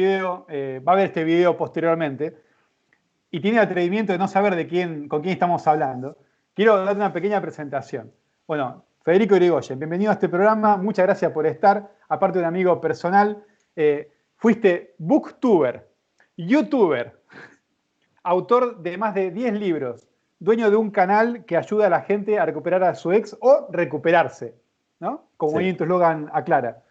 video, eh, va a ver este video posteriormente, y tiene el atrevimiento de no saber de quién, con quién estamos hablando, quiero darte una pequeña presentación. Bueno, Federico Irigoyen, bienvenido a este programa, muchas gracias por estar, aparte de un amigo personal, eh, fuiste booktuber, youtuber, autor de más de 10 libros, dueño de un canal que ayuda a la gente a recuperar a su ex o recuperarse, ¿no? Como bien tu eslogan aclara.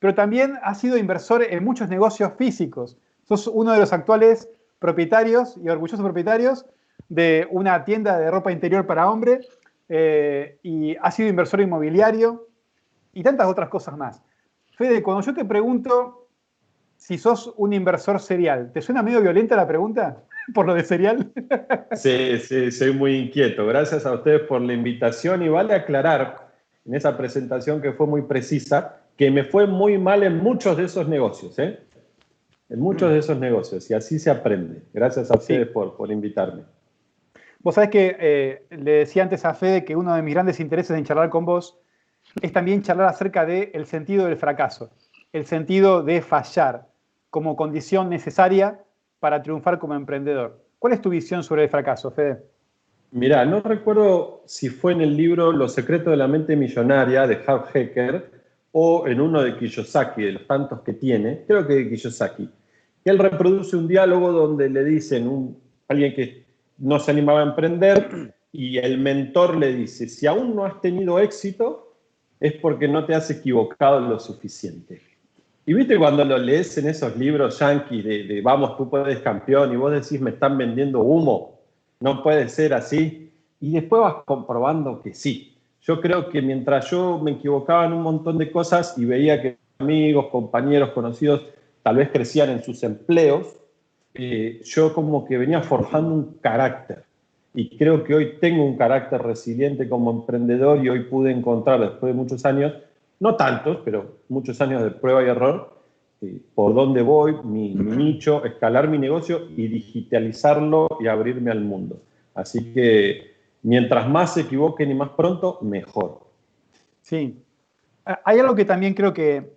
Pero también has sido inversor en muchos negocios físicos. Sos uno de los actuales propietarios y orgullosos propietarios de una tienda de ropa interior para hombre eh, y has sido inversor inmobiliario y tantas otras cosas más. Fede, cuando yo te pregunto si sos un inversor serial, ¿te suena medio violenta la pregunta? por lo de serial. Sí, soy muy inquieto. Gracias a ustedes por la invitación y vale aclarar en esa presentación que fue muy precisa que me fue muy mal en muchos de esos negocios, ¿eh? En muchos de esos negocios y así se aprende. Gracias a ustedes por, por invitarme. Vos sabés que eh, le decía antes a Fede que uno de mis grandes intereses en charlar con vos es también charlar acerca del sentido del fracaso, el sentido de fallar como condición necesaria para triunfar como emprendedor. ¿Cuál es tu visión sobre el fracaso, Fede? Mira, no recuerdo si fue en el libro Los secretos de la mente millonaria de Hal Hecker o en uno de Kiyosaki, de los tantos que tiene, creo que de Kiyosaki, que él reproduce un diálogo donde le dicen a alguien que no se animaba a emprender y el mentor le dice, si aún no has tenido éxito, es porque no te has equivocado lo suficiente. Y viste cuando lo lees en esos libros yankees de, vamos, tú puedes campeón y vos decís me están vendiendo humo, no puede ser así. Y después vas comprobando que sí. Yo creo que mientras yo me equivocaba en un montón de cosas y veía que amigos, compañeros, conocidos tal vez crecían en sus empleos, eh, yo como que venía forjando un carácter. Y creo que hoy tengo un carácter resiliente como emprendedor y hoy pude encontrar, después de muchos años, no tantos, pero muchos años de prueba y error, eh, por dónde voy, mi, nicho, escalar mi negocio y digitalizarlo y abrirme al mundo. Así que mientras más se equivoquen y más pronto, mejor. Sí. Hay algo que también creo que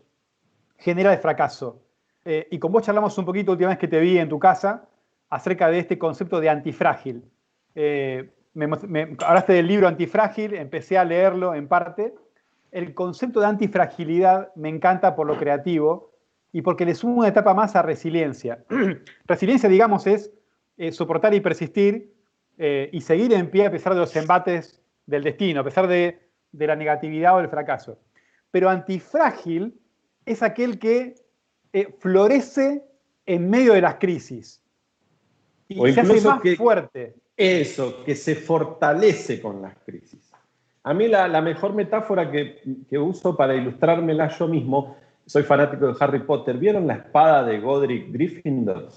genera el fracaso. Eh, y con vos charlamos un poquito última vez que te vi en tu casa acerca de este concepto de antifrágil. Eh, hablaste del libro Antifrágil, empecé a leerlo en parte el concepto de antifragilidad me encanta por lo creativo y porque le sumo una etapa más a resiliencia. resiliencia, digamos, es eh, soportar y persistir eh, y seguir en pie a pesar de los embates del destino, a pesar de, la negatividad o del fracaso. Pero antifrágil es aquel que eh, florece en medio de las crisis y se hace más fuerte. Eso, que se fortalece con las crisis. A mí la, mejor metáfora que, uso para ilustrármela yo mismo, soy fanático de Harry Potter, ¿vieron la espada de Godric Gryffindor?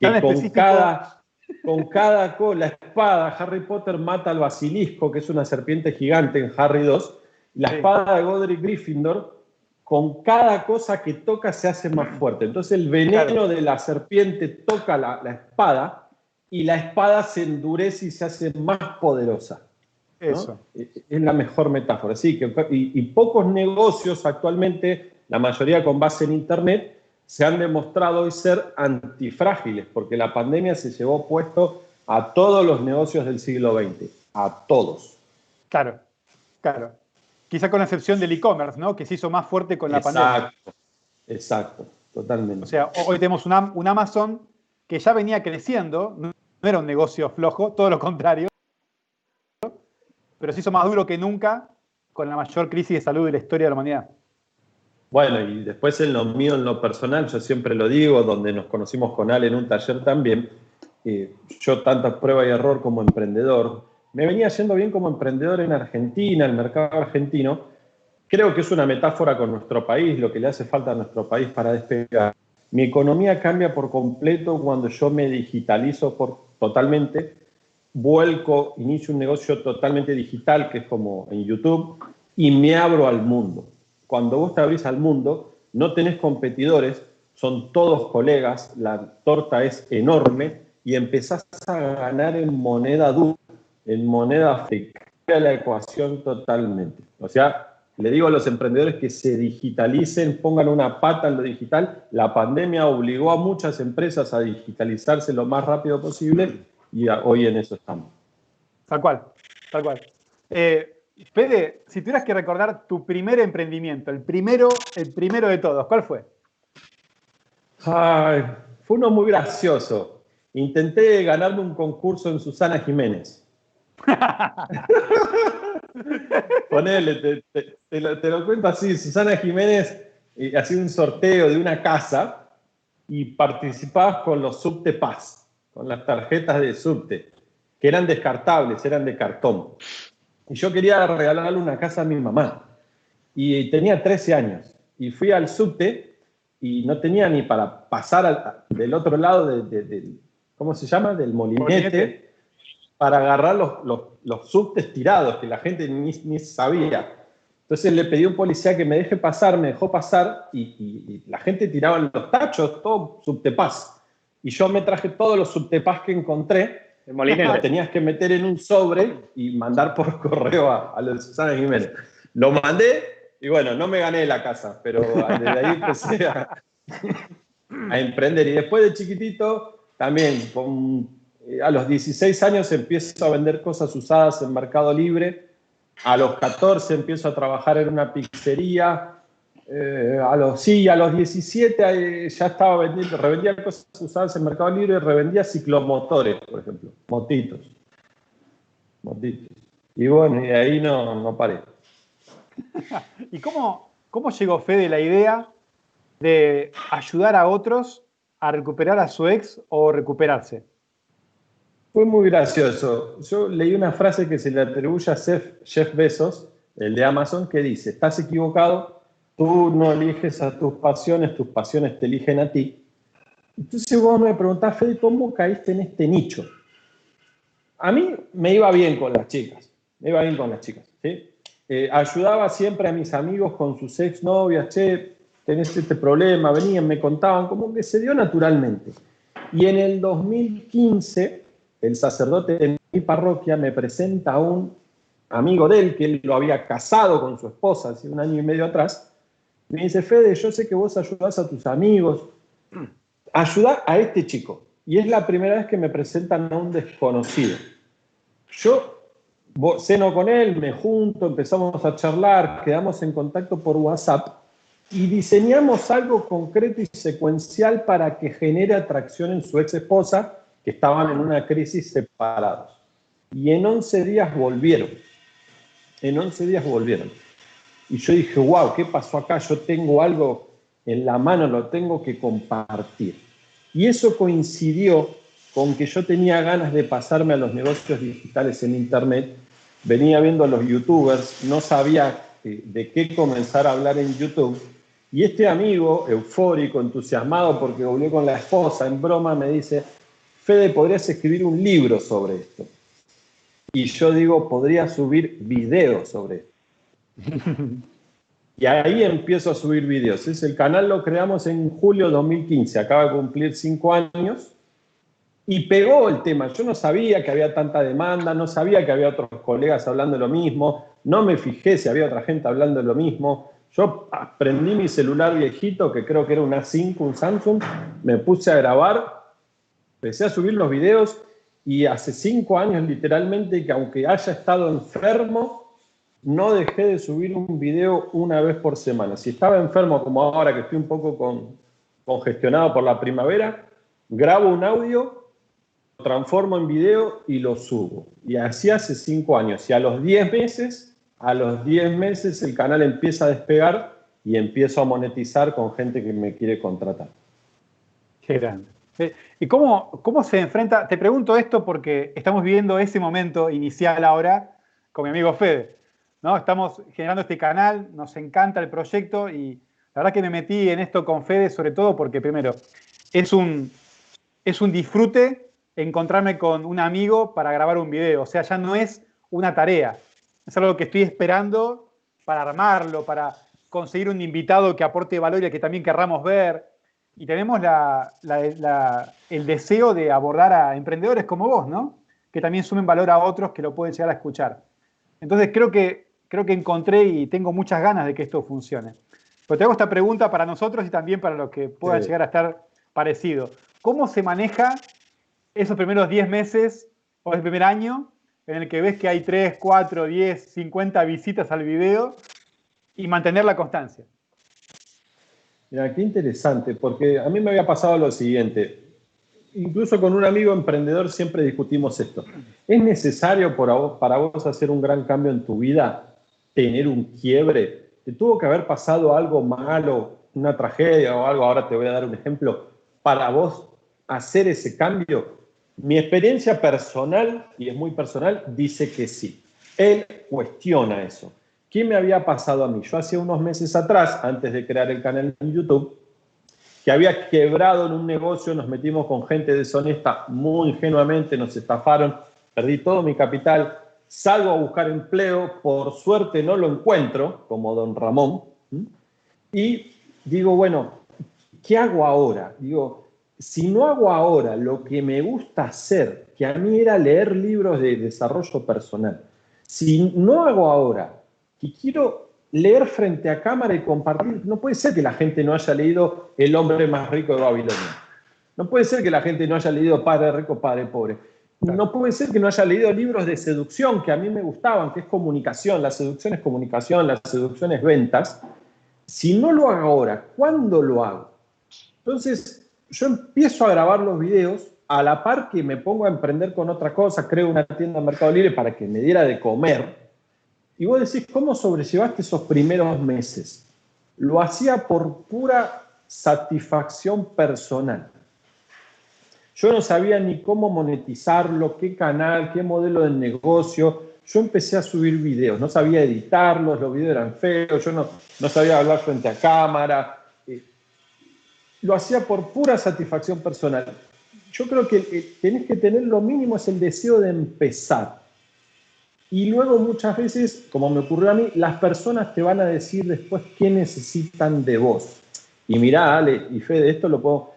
Que con cada, con cada la espada, Harry Potter mata al basilisco, que es una serpiente gigante en Harry 2, la espada de Godric Gryffindor, con cada cosa que toca se hace más fuerte. Entonces el veneno de la serpiente toca la, la espada y la espada se endurece y se hace más poderosa. Eso. Es la mejor metáfora. Sí, que, y, pocos negocios actualmente, la mayoría con base en Internet, se han demostrado hoy ser antifrágiles, porque la pandemia se llevó puesto a todos los negocios del siglo XX, a todos. Claro, claro. Quizá con la excepción del e-commerce, ¿no? Que se hizo más fuerte con la pandemia. Exacto, exacto, totalmente. O sea, hoy tenemos un, un Amazon que ya venía creciendo, no era un negocio flojo, todo lo contrario pero se hizo más duro que nunca con la mayor crisis de salud de la historia de la humanidad. Bueno, y después en lo mío, en lo personal, yo siempre lo digo, donde nos conocimos con Ale en un taller también, eh, yo tanta prueba y error como emprendedor, me venía yendo bien como emprendedor en Argentina, el mercado argentino, creo que es una metáfora con nuestro país, lo que le hace falta a nuestro país para despegar. Mi economía cambia por completo cuando yo me digitalizo por, totalmente vuelco, inicio un negocio totalmente digital, que es como en YouTube, y me abro al mundo. Cuando vos te abrís al mundo, no tenés competidores, son todos colegas, la torta es enorme y empezás a ganar en moneda dura, en moneda fake. la ecuación totalmente. O sea, Le digo a los emprendedores que se digitalicen, pongan una pata en lo digital. La pandemia obligó a muchas empresas a digitalizarse lo más rápido posible y hoy en eso estamos. Tal cual, tal cual. Eh, Fede, si tuvieras que recordar tu primer emprendimiento, el primero, el primero de todos, ¿cuál fue? fue uno muy gracioso. Intenté ganarme un concurso en Susana Jiménez. Ponele, te, lo, cuento así. Susana Jiménez eh, hacía un sorteo de una casa y participabas con los subte Paz, con las tarjetas de subte, que eran descartables, eran de cartón. Y yo quería regalarle una casa a mi mamá. Y tenía 13 años. Y fui al subte y no tenía ni para pasar del otro lado del, ¿cómo se llama? Del molinete, para agarrar los, los, los, subtes tirados, que la gente ni, ni, sabía. Entonces le pedí a un policía que me deje pasar, me dejó pasar y, la gente tiraba los tachos, todo subtepaz. Y yo me traje todos los subtepaz que encontré el molinete. tenías que meter en un sobre y mandar por correo a, a Susana Jiménez. Lo mandé y bueno, no me gané la casa, pero desde ahí empecé a, emprender. Y después de chiquitito, también eh, a los 16 años empiezo a vender cosas usadas en Mercado Libre. A los 14 empiezo a trabajar en una pizzería. Eh, a los, sí, a los 17 eh, ya estaba vendiendo, revendía cosas usadas en Mercado Libre, revendía ciclomotores, por ejemplo, motitos. Motitos. Y bueno, y ahí no, no paré. ¿Y cómo, cómo llegó Fede la idea de ayudar a otros a recuperar a su ex o recuperarse? Fue muy gracioso. Yo leí una frase que se le atribuye a Jeff Bezos, el de Amazon, que dice, estás equivocado, tú no eliges a tus pasiones, tus pasiones te eligen a ti. Entonces vos me preguntás, Fede, ¿cómo caíste en este nicho? A mí me iba bien con las chicas, me iba bien con las chicas. ¿sí? Eh, ayudaba siempre a mis amigos con sus exnovias, che, tenés este problema, venían, me contaban, como que se dio naturalmente. Y en el 2015, el sacerdote de mi parroquia me presenta a un amigo de él, que él lo había casado con su esposa hace un año y medio atrás, me dice, Fede, yo sé que vos ayudás a tus amigos, ayuda a este chico. Y es la primera vez que me presentan a un desconocido. Yo ceno con él, me junto, empezamos a charlar, quedamos en contacto por WhatsApp y diseñamos algo concreto y secuencial para que genere atracción en su ex esposa, que estaban en una crisis separados. Y en 11 días volvieron. En 11 días volvieron. Y yo dije, wow, ¿qué pasó acá? Yo tengo algo en la mano, lo tengo que compartir. Y eso coincidió con que yo tenía ganas de pasarme a los negocios digitales en Internet venía viendo a los youtubers, no sabía eh, de qué comenzar a hablar en YouTube. Y este amigo, eufórico, entusiasmado porque volvió con la esposa, en broma, me dice, Fede, podrías escribir un libro sobre esto. Y yo digo, podría subir videos sobre esto. y ahí empiezo a subir videos. Es, el canal lo creamos en julio de 2015, acaba de cumplir cinco años. Y pegó el tema. Yo no sabía que había tanta demanda, no sabía que había otros colegas hablando lo mismo, no me fijé si había otra gente hablando lo mismo. Yo prendí mi celular viejito, que creo que era un A5, un Samsung, me puse a grabar, empecé a subir los videos y hace cinco años literalmente que aunque haya estado enfermo, no dejé de subir un video una vez por semana. Si estaba enfermo como ahora que estoy un poco con, congestionado por la primavera, grabo un audio transformo en video y lo subo. Y así hace cinco años. Y a los 10 meses, a los 10 meses el canal empieza a despegar y empiezo a monetizar con gente que me quiere contratar. Qué grande. Eh, ¿Y cómo, cómo se enfrenta? Te pregunto esto porque estamos viviendo ese momento inicial ahora con mi amigo Fede. ¿No? Estamos generando este canal, nos encanta el proyecto y la verdad que me metí en esto con Fede sobre todo porque primero es un, es un disfrute encontrarme con un amigo para grabar un video. O sea, ya no es una tarea. Es algo que estoy esperando para armarlo, para conseguir un invitado que aporte valor y que también querramos ver. Y tenemos el deseo de abordar a emprendedores como vos, ¿no? Que también sumen valor a otros que lo pueden llegar a escuchar. Entonces creo que creo que encontré y tengo muchas ganas de que esto funcione. Pero te hago esta pregunta para nosotros y también para los que puedan llegar a estar parecido. ¿Cómo se maneja esos primeros 10 meses o el primer año en el que ves que hay 3, 4, 10, 50 visitas al video y mantener la constancia? Mira, qué interesante, porque a mí me había pasado lo siguiente. Incluso con un amigo emprendedor siempre discutimos esto. ¿Es necesario para vos hacer un gran cambio en tu vida tener un quiebre? ¿Te tuvo que haber pasado algo malo, una tragedia o algo? Ahora te voy a dar un ejemplo. Para vos hacer ese cambio. Mi experiencia personal, y es muy personal, dice que sí. Él cuestiona eso. ¿Qué me había pasado a mí? Yo hace unos meses atrás, antes de crear el canal en YouTube, que había quebrado en un negocio, nos metimos con gente deshonesta muy ingenuamente, nos estafaron, perdí todo mi capital, salgo a buscar empleo, por suerte no lo encuentro, como don Ramón, y digo, bueno, ¿qué hago ahora? Digo, si no hago ahora lo que me gusta hacer, que a mí era leer libros de desarrollo personal, si no hago ahora y quiero leer frente a cámara y compartir. No puede ser que la gente no haya leído El hombre más rico de Babilonia. No puede ser que la gente no haya leído Padre rico, Padre pobre. No puede ser que no haya leído libros de seducción que a mí me gustaban, que es comunicación. La seducción es comunicación, la seducción es ventas. Si no lo hago ahora, ¿cuándo lo hago? Entonces, yo empiezo a grabar los videos a la par que me pongo a emprender con otra cosa, creo una tienda en Mercado Libre para que me diera de comer y vos decís, ¿cómo sobrellevaste esos primeros meses? Lo hacía por pura satisfacción personal. Yo no sabía ni cómo monetizarlo, qué canal, qué modelo de negocio. Yo empecé a subir videos, no sabía editarlos, los videos eran feos, yo no, no sabía hablar frente a cámara. Eh, lo hacía por pura satisfacción personal. Yo creo que tenés que tener lo mínimo, es el deseo de empezar. Y luego muchas veces, como me ocurrió a mí, las personas te van a decir después qué necesitan de vos. Y mirá, Ale y Fede, esto lo puedo...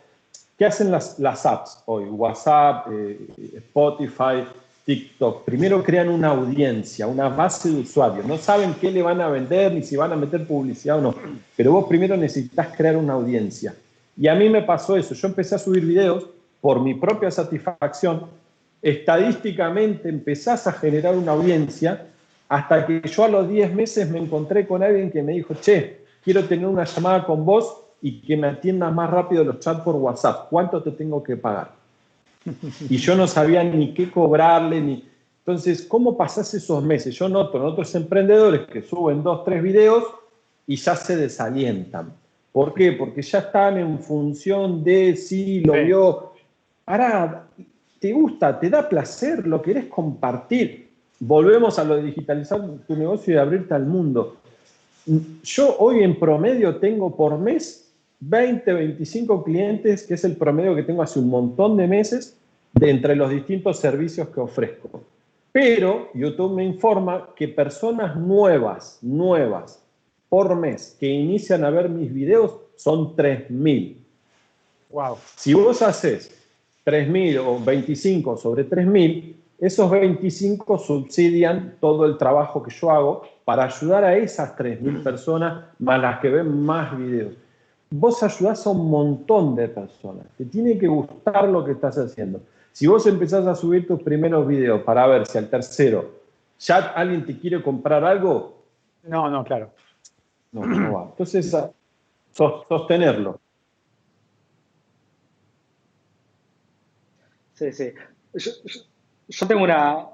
¿Qué hacen las, apps hoy? WhatsApp, eh, Spotify, TikTok. Primero crean una audiencia, una base de usuarios. No saben qué le van a vender ni si van a meter publicidad o no. Pero vos primero necesitas crear una audiencia. Y a mí me pasó eso. Yo empecé a subir videos por mi propia satisfacción estadísticamente empezás a generar una audiencia hasta que yo a los 10 meses me encontré con alguien que me dijo, che, quiero tener una llamada con vos y que me atiendas más rápido los chats por WhatsApp. ¿Cuánto te tengo que pagar? Y yo no sabía ni qué cobrarle, ni... Entonces, ¿cómo pasás esos meses? Yo noto en otros emprendedores que suben dos, tres videos y ya se desalientan. ¿Por qué? Porque ya están en función de si lo vio. Ahora, te gusta, te da placer, lo querés compartir. Volvemos a lo de digitalizar tu negocio y abrirte al mundo. Yo hoy en promedio tengo por mes 20, 25 clientes, que es el promedio que tengo hace un montón de meses, de entre los distintos servicios que ofrezco. Pero YouTube me informa que personas nuevas, nuevas, por mes, que inician a ver mis videos, son 3.000. Wow. Si vos haces 3.000 o 25 sobre 3.000, esos 25 subsidian todo el trabajo que yo hago para ayudar a esas 3.000 personas más las que ven más videos. Vos ayudás a un montón de personas. Te tiene que gustar lo que estás haciendo. Si vos empezás a subir tus primeros videos para ver si al tercero ya alguien te quiere comprar algo. No, no, claro. No, no va. Entonces, sostenerlo. Sí, sí. Yo, tengo una,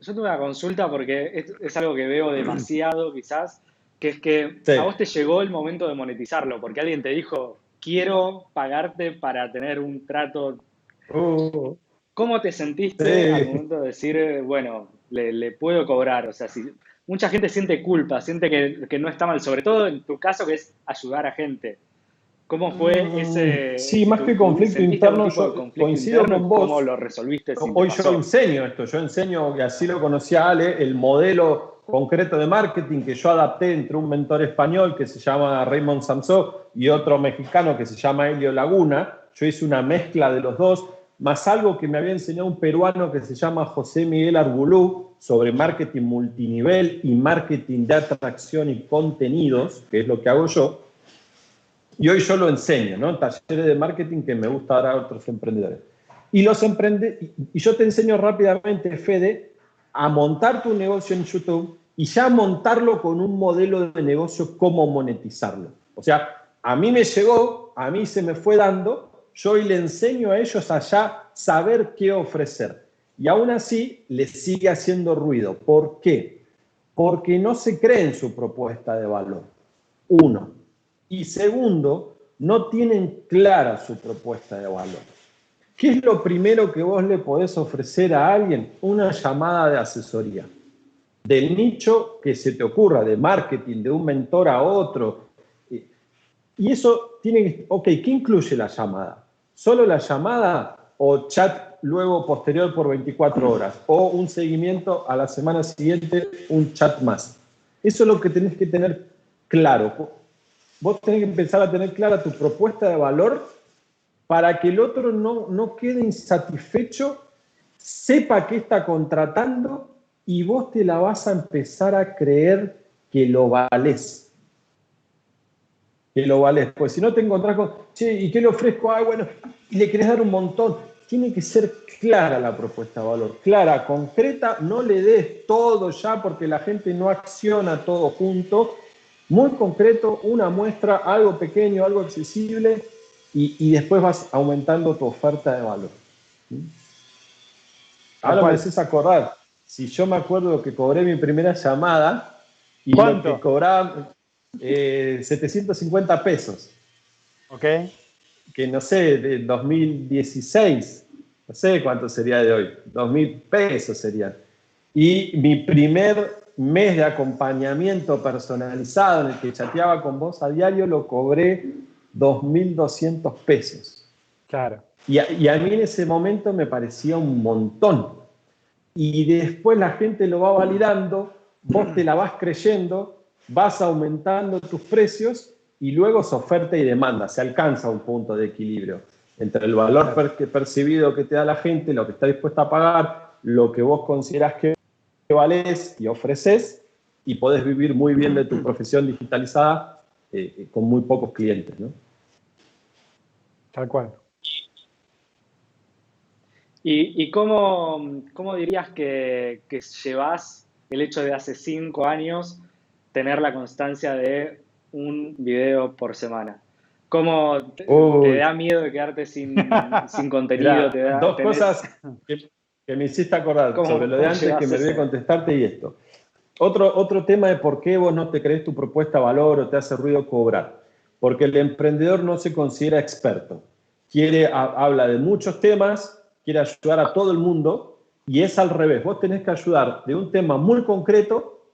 yo tengo una consulta porque es, algo que veo demasiado quizás, que es que a vos te llegó el momento de monetizarlo, porque alguien te dijo, quiero pagarte para tener un trato. Uh. ¿Cómo te sentiste al momento de decir, bueno, le, puedo cobrar? O sea, si mucha gente siente culpa, siente que, que no está mal, sobre todo en tu caso que es ayudar a gente. ¿Cómo fue mm, ese... Sí, más que conflicto interno, yo coincido con vos. ¿Cómo lo resolviste? Hoy yo enseño esto, yo enseño, y así lo conocía Ale, el modelo concreto de marketing que yo adapté entre un mentor español que se llama Raymond Samsó y otro mexicano que se llama Elio Laguna. Yo hice una mezcla de los dos. más algo que me había enseñado un peruano que se llama José Miguel Arbulú sobre marketing multinivel y marketing de atracción y contenidos, que es lo que hago yo. Y hoy yo lo enseño, ¿no? Talleres de marketing que me gusta dar a otros emprendedores. Y, los emprende y yo te enseño rápidamente, Fede, a montar tu negocio en YouTube y ya montarlo con un modelo de negocio, cómo monetizarlo. O sea, a mí me llegó, a mí se me fue dando, yo le enseño a ellos allá saber qué ofrecer. Y aún así les sigue haciendo ruido. ¿Por qué? Porque no se cree en su propuesta de valor. Uno. Y segundo, no tienen clara su propuesta de valor. ¿Qué es lo primero que vos le podés ofrecer a alguien? Una llamada de asesoría. Del nicho que se te ocurra, de marketing, de un mentor a otro, y eso tiene que, ok, ¿qué incluye la llamada? ¿Solo la llamada o chat luego posterior por 24 horas? ¿O un seguimiento a la semana siguiente, un chat más? Eso es lo que tenés que tener claro. Vos tenés que empezar a tener clara tu propuesta de valor para que el otro no, no quede insatisfecho, sepa que está contratando y vos te la vas a empezar a creer que lo vales que lo vales. Pues si no te encontrás con, ¿y qué le ofrezco? Ah, bueno, y le querés dar un montón. Tiene que ser clara la propuesta de valor, clara, concreta, no le des todo ya porque la gente no acciona todo junto. Muy concreto, una muestra, algo pequeño, algo accesible y, después vas aumentando tu oferta de valor. Ahora me haces acordar, si yo me acuerdo que cobré mi primera llamada y ¿Cuánto? lo que cobraba, 750 eh, pesos. Ok. Que no sé, de 2016, no sé cuánto sería de hoy, 2.000 pesos serían. Y mi primer mes de acompañamiento personalizado en el que chateaba con vos a diario lo cobré 2.200 pesos. Claro. Y a, y a, mí en ese momento me parecía un montón. Y después la gente lo va validando, vos te la vas creyendo vas aumentando tus precios y luego es oferta y demanda, se alcanza un punto de equilibrio entre el valor percibido que te da la gente, lo que está dispuesta a pagar, lo que vos consideras que valés y ofreces, y podés vivir muy bien de tu profesión digitalizada eh, con muy pocos clientes. ¿no? Tal cual. ¿Y, y cómo, cómo, dirías que, que llevas el hecho de hace cinco años tener la constancia de un video por semana? ¿Cómo te, da miedo de quedarte sin, sin contenido? te da, dos cosas que, me hiciste acordar sobre lo de antes que me olvidé contestarte y esto. Otro, otro tema de por qué vos no te crees tu propuesta valor o te hace ruido cobrar. Porque el emprendedor no se considera experto. Quiere, habla de muchos temas, quiere ayudar a todo el mundo y es al revés. Vos tenés que ayudar de un tema muy concreto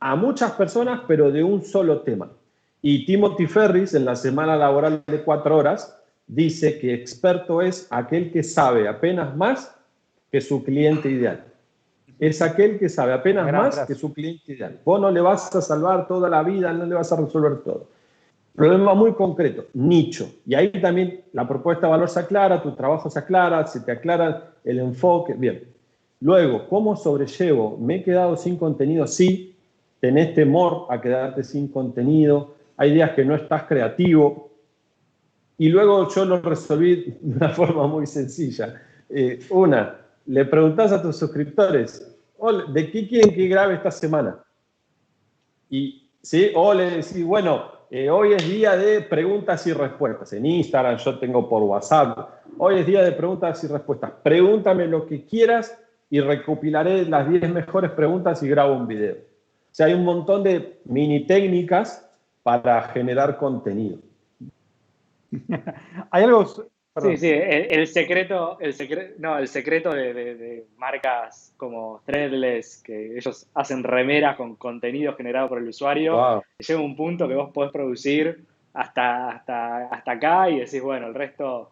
a muchas personas, pero de un solo tema. Y Timothy Ferris, en la semana laboral de cuatro horas, dice que experto es aquel que sabe apenas más que su cliente ideal. Es aquel que sabe apenas más que su cliente ideal. Vos no le vas a salvar toda la vida, no le vas a resolver todo. Problema muy concreto, nicho. Y ahí también la propuesta de valor se aclara, tu trabajo se aclara, se te aclara el enfoque. Bien. Luego, ¿cómo sobrellevo? ¿Me he quedado sin contenido? Sí, tenés temor a quedarte sin contenido, hay días que no estás creativo. Y luego yo lo resolví de una forma muy sencilla. Eh, una, le preguntás a tus suscriptores, ¿de qué quieren que grabe esta semana? Y, ¿sí? O le decís, bueno, eh, hoy es día de preguntas y respuestas. En Instagram yo tengo por WhatsApp. Hoy es día de preguntas y respuestas. Pregúntame lo que quieras y recopilaré las 10 mejores preguntas y grabo un video sea, hay un montón de mini técnicas para generar contenido. hay algo... Sí, sí, el, secreto, el secreto, no, el secreto de, marcas como Threadless, que ellos hacen remeras con contenido generado por el usuario, llega un punto que vos podés producir hasta, hasta, hasta acá y decís, bueno, el resto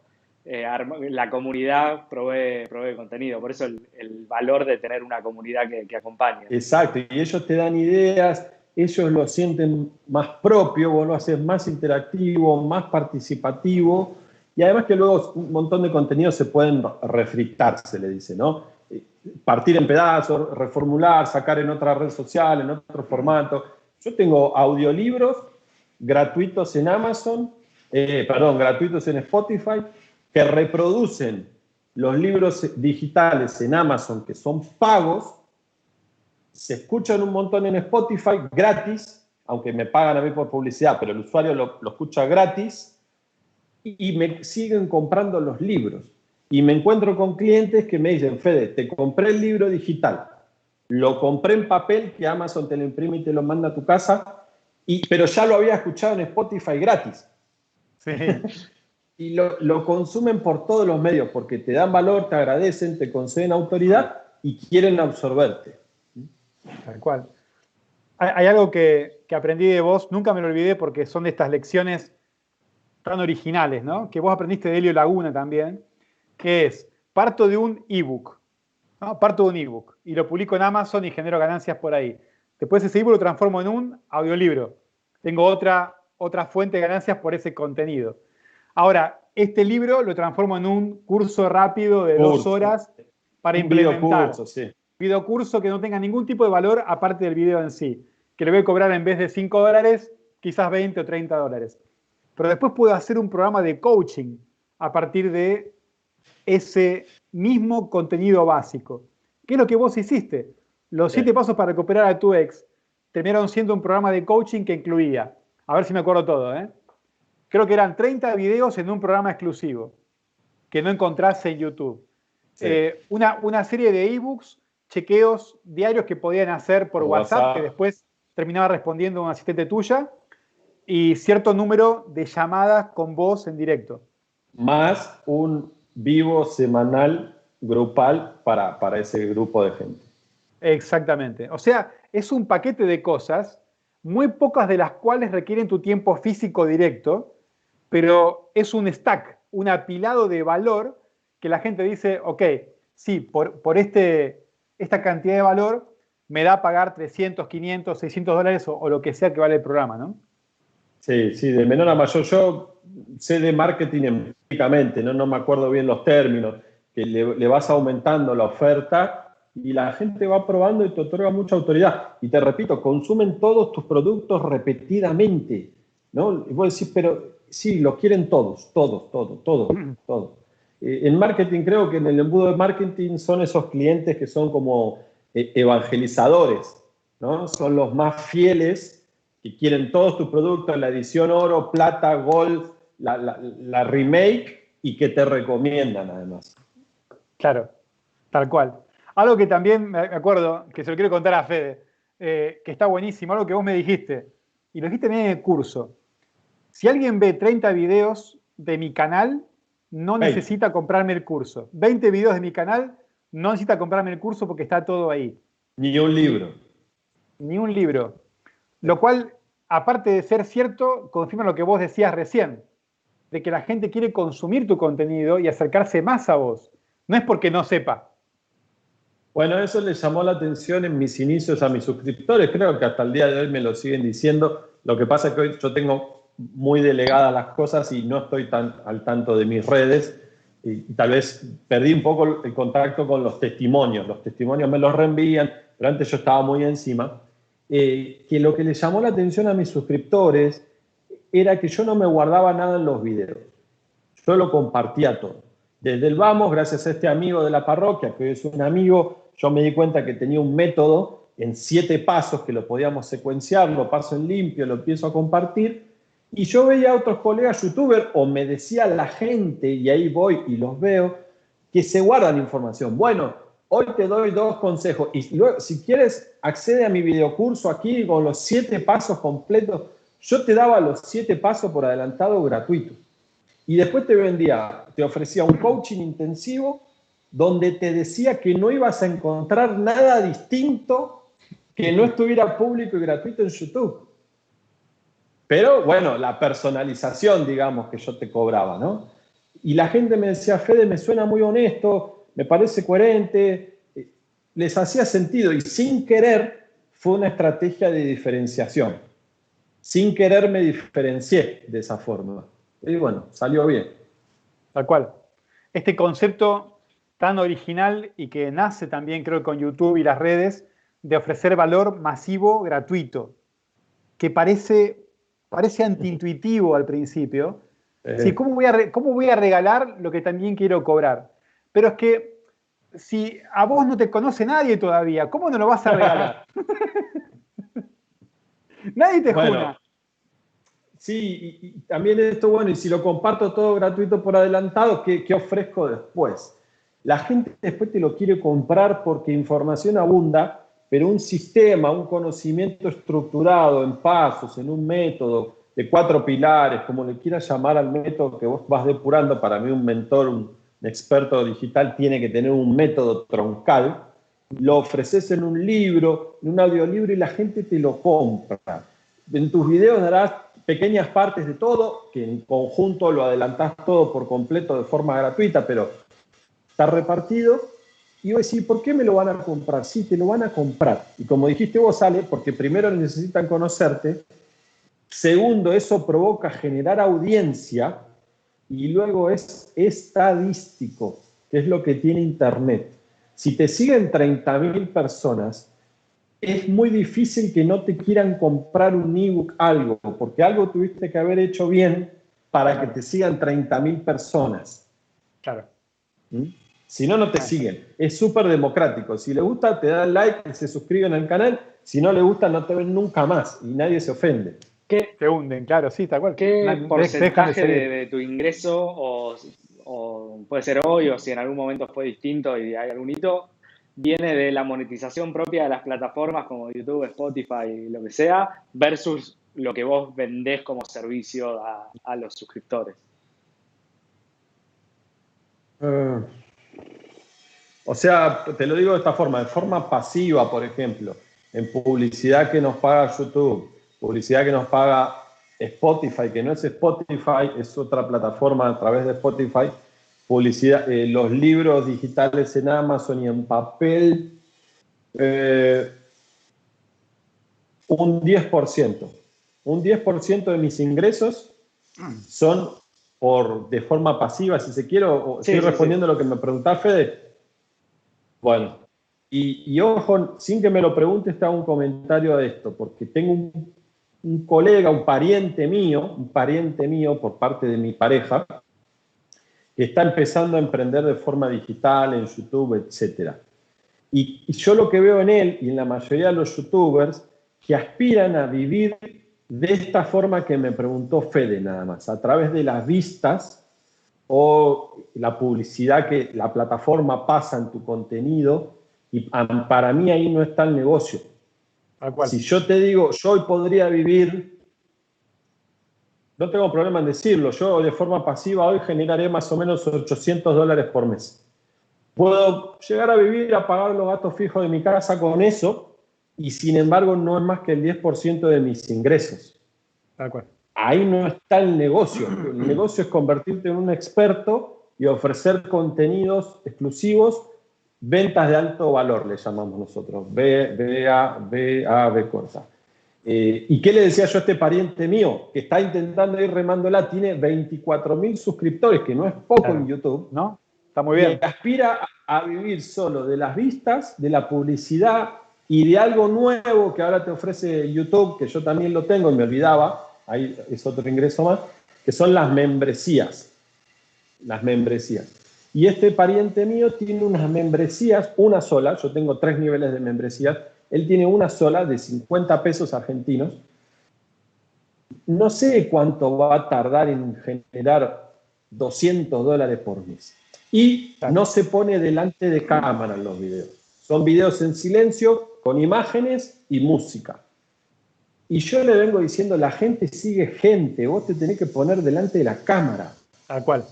eh, la comunidad provee, provee contenido. Por eso el, valor de tener una comunidad que, que acompañe. Exacto, y ellos te dan ideas, ellos lo sienten más propio, vos lo haces más interactivo, más participativo, Y además que luego un montón de contenidos se pueden refritar, se le dice, ¿no? Eh, partir en pedazos, reformular, sacar en otra red social, en otro formato. Yo tengo audiolibros gratuitos en Amazon, eh, perdón, gratuitos en Spotify, que reproducen los libros digitales en Amazon que son pagos, se escuchan un montón en Spotify gratis, aunque me pagan a mí por publicidad, pero el usuario lo, escucha gratis y, me siguen comprando los libros. Y me encuentro con clientes que me dicen, Fede, te compré el libro digital, lo compré en papel que Amazon te lo imprime y te lo manda a tu casa, y, pero ya lo había escuchado en Spotify gratis. Sí. y lo, lo, consumen por todos los medios, porque te dan valor, te agradecen, te conceden autoridad y quieren absorberte. Tal cual. Hay, algo que, que, aprendí de vos, nunca me lo olvidé porque son de estas lecciones tan originales, ¿no? Que vos aprendiste de Helio Laguna también, que es, parto de un ebook, ¿no? Parto de un ebook y lo publico en Amazon y genero ganancias por ahí. Después ese ebook lo transformo en un audiolibro. Tengo otra, otra fuente de ganancias por ese contenido. Ahora, este libro lo transformo en un curso rápido de dos horas para implementar. Video sí curso que no tenga ningún tipo de valor aparte del video en sí, que le voy a cobrar en vez de 5 dólares, quizás 20 o 30 dólares. Pero después puedo hacer un programa de coaching a partir de ese mismo contenido básico. ¿Qué es lo que vos hiciste? Los 7 pasos para recuperar a tu ex terminaron siendo un programa de coaching que incluía, a ver si me acuerdo todo, ¿eh? creo que eran 30 videos en un programa exclusivo que no encontrase en YouTube. Eh, una, una, serie de ebooks chequeos diarios que podían hacer por WhatsApp, que después terminaba respondiendo un asistente tuya, y cierto número de llamadas con voz en directo. Más un vivo semanal grupal para, para ese grupo de gente. Exactamente. O sea, es un paquete de cosas, muy pocas de las cuales requieren tu tiempo físico directo, pero es un stack, un apilado de valor que la gente dice, ok, sí, por, por este esta cantidad de valor me da a pagar 300, 500, 600 dólares o, lo que sea que vale el programa, ¿no? Sí, sí, de menor a mayor. Yo sé de marketing empíricamente, ¿no? no me acuerdo bien los términos, que le, vas aumentando la oferta y la gente va probando y te otorga mucha autoridad. Y te repito, consumen todos tus productos repetidamente, ¿no? Y vos decís, pero sí, lo quieren todos, todos, todos, todos, todos. Eh, en marketing creo que en el embudo de marketing son esos clientes que son como eh, evangelizadores, ¿no? Son los más fieles que quieren todos tus productos, la edición oro, plata, gold, la, remake y que te recomiendan además. Claro, tal cual. Algo que también me acuerdo, que se lo quiero contar a Fede, eh, que está buenísimo, algo que vos me dijiste, y lo dijiste en el curso. Si alguien ve 30 videos de mi canal, no necesita comprarme el curso. 20 videos de mi canal, no necesita comprarme el curso porque está todo ahí. Ni un libro. Ni un libro. Lo cual, aparte de ser cierto, confirma lo que vos decías recién, de que la gente quiere consumir tu contenido y acercarse más a vos. No es porque no sepa. Bueno, eso le llamó la atención en mis inicios a mis suscriptores. Creo que hasta el día de hoy me lo siguen diciendo. Lo que pasa es que hoy yo tengo muy delegadas las cosas y no estoy tan al tanto de mis redes. Y, tal vez perdí un poco el contacto con los testimonios. Los testimonios me los reenvían, pero antes yo estaba muy encima. Eh, que lo que le llamó la atención a mis suscriptores era que yo no me guardaba nada en los videos. Yo lo compartía todo. Desde el vamos, gracias a este amigo de la parroquia, que es un amigo, yo me di cuenta que tenía un método en siete pasos que lo podíamos secuenciar, lo paso en limpio, lo empiezo a compartir y yo veía a otros colegas youtubers, o me decía la gente, y ahí voy y los veo, que se guardan información. Bueno, hoy te doy dos consejos. Y luego, si quieres, accede a mi videocurso aquí con los siete pasos completos. Yo te daba los siete pasos por adelantado gratuito. Y después te vendía, te ofrecía un coaching intensivo donde te decía que no ibas a encontrar nada distinto que no estuviera público y gratuito en YouTube. Pero bueno, la personalización, digamos, que yo te cobraba, ¿no? Y la gente me decía, Fede, me suena muy honesto, me parece coherente, les hacía sentido y sin querer fue una estrategia de diferenciación. Sin querer me diferencié de esa forma. Y bueno, salió bien. Tal cual. Este concepto tan original y que nace también, creo, con YouTube y las redes, de ofrecer valor masivo gratuito, que parece, parece antiintuitivo al principio. Sí, ¿cómo, voy a ¿Cómo voy a regalar lo que también quiero cobrar? Pero es que si a vos no te conoce nadie todavía, ¿cómo no lo vas a regalar? nadie te jura. Sí, y, también esto, bueno, y si lo comparto todo gratuito por adelantado, ¿qué, ¿qué, ofrezco después? La gente después te lo quiere comprar porque información abunda, pero un sistema, un conocimiento estructurado en pasos, en un método de cuatro pilares, como le quieras llamar al método que vos vas depurando, para mí un mentor, un, experto digital tiene que tener un método troncal, lo ofreces en un libro, en un audiolibro y la gente te lo compra. En tus videos darás pequeñas partes de todo, que en conjunto lo adelantás todo por completo de forma gratuita, pero está repartido. Y vos decís, ¿por qué me lo van a comprar? Sí, te lo van a comprar. Y como dijiste vos, sale porque primero necesitan conocerte, segundo, eso provoca generar audiencia, y luego es estadístico, que es lo que tiene Internet. Si te siguen 30.000 personas, es muy difícil que no te quieran comprar un ebook algo, porque algo tuviste que haber hecho bien para que te sigan 30.000 personas. Claro. ¿Mm? Si no, no te siguen. Es súper democrático. Si le gusta, te dan like, se suscriben al canal. Si no le gusta, no te ven nunca más y nadie se ofende. ¿Qué, te hunden, claro, sí, tal cual. ¿Qué porcentaje de, tu ingreso, o, puede ser hoy, o si en algún momento fue distinto y hay algún hito, viene de la monetización propia de las plataformas como YouTube, Spotify, lo que sea, versus lo que vos vendés como servicio a, los suscriptores? Eh, o sea, te lo digo de esta forma, de forma pasiva, por ejemplo, en publicidad que nos paga YouTube publicidad que nos paga Spotify, que no es Spotify, es otra plataforma a través de Spotify, publicidad, eh, los libros digitales en Amazon y en papel, eh, un 10%. Un 10% de mis ingresos son por, de forma pasiva, si se quiere, o estoy respondiendo a lo que me preguntaba Fede. Bueno, y, y, ojo, sin que me lo preguntes, te hago un comentario de esto, porque tengo un un colega, un pariente mío, un pariente mío por parte de mi pareja, que está empezando a emprender de forma digital en YouTube, etc. Y, y, yo lo que veo en él y en la mayoría de los youtubers que aspiran a vivir de esta forma que me preguntó Fede nada más, a través de las vistas o la publicidad que la plataforma pasa en tu contenido, y para mí ahí no está el negocio si yo te digo, yo hoy podría vivir, no tengo problema en decirlo, yo de forma pasiva hoy generaré más o menos 800 dólares por mes. Puedo llegar a vivir, a pagar los gastos fijos de mi casa con eso y sin embargo no es más que el 10% de mis ingresos. Ahí no está el negocio. El negocio es convertirte en un experto y ofrecer contenidos exclusivos Ventas de alto valor le llamamos nosotros, B, B, A, B, A, B corta. Eh, ¿Y qué le decía yo a este pariente mío que está intentando ir remándola? Tiene 24 mil suscriptores, que no es poco en YouTube. ¿No? Está muy bien. Y aspira a vivir solo de las vistas, de la publicidad y de algo nuevo que ahora te ofrece YouTube, que yo también lo tengo y me olvidaba, ahí es otro ingreso más, que son las membresías. Las membresías. Y este pariente mío tiene unas membresías, una sola, yo tengo tres niveles de membresías, él tiene una sola de 50 pesos argentinos. No sé cuánto va a tardar en generar 200 dólares por mes. Y no se pone delante de cámara en los videos. Son videos en silencio, con imágenes y música. Y yo le vengo diciendo, la gente sigue gente, vos te tenés que poner delante de la cámara. ¿A cuál?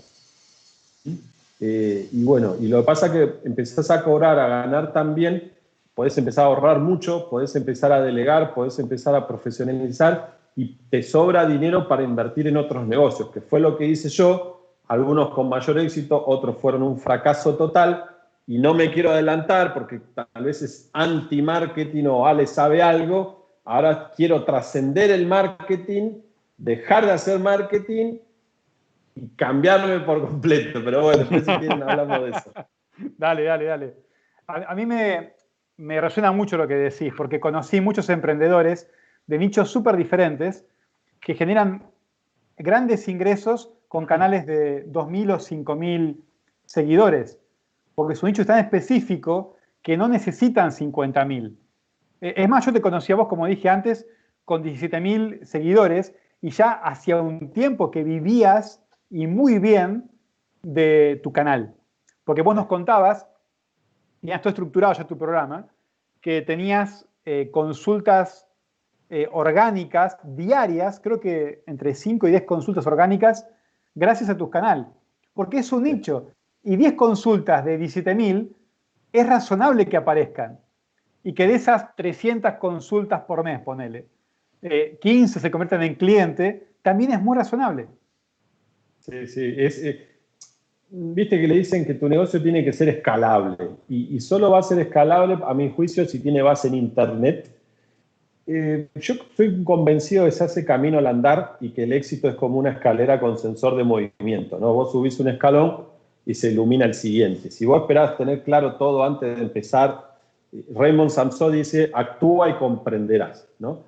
Eh, y bueno, y lo que pasa es que empezás a cobrar, a ganar también, podés empezar a ahorrar mucho, podés empezar a delegar, podés empezar a profesionalizar y te sobra dinero para invertir en otros negocios, que fue lo que hice yo, algunos con mayor éxito, otros fueron un fracaso total. Y no me quiero adelantar porque tal vez es anti-marketing o Ale sabe algo. Ahora quiero trascender el marketing, dejar de hacer marketing cambiarme por completo, pero bueno, después si quieren hablamos de eso. Dale, dale, dale. A, mí me, me, resuena mucho lo que decís, porque conocí muchos emprendedores de nichos súper diferentes que generan grandes ingresos con canales de 2.000 o 5.000 seguidores, porque su nicho es tan específico que no necesitan 50.000. Eh, es más, yo te conocí a vos, como dije antes, con 17.000 seguidores y ya hacía un tiempo que vivías y muy bien de tu canal. Porque vos nos contabas, tenías todo estructurado ya tu programa, que tenías eh, consultas eh, orgánicas diarias, creo que entre 5 y 10 consultas orgánicas, gracias a tu canal. Porque es un nicho. Y 10 consultas de 17.000 es razonable que aparezcan. Y que de esas 300 consultas por mes, ponele, 15 eh, se conviertan en cliente, también es muy razonable. Sí, sí. Eh, viste que le dicen que tu negocio tiene que ser escalable y, solo va a ser escalable, a mi juicio, si tiene base en Internet. Eh, yo estoy convencido de que se hace camino al andar y que el éxito es como una escalera con sensor de movimiento. ¿no? Vos subís un escalón y se ilumina el siguiente. Si vos esperás tener claro todo antes de empezar, Raymond Samson dice, actúa y comprenderás. ¿no?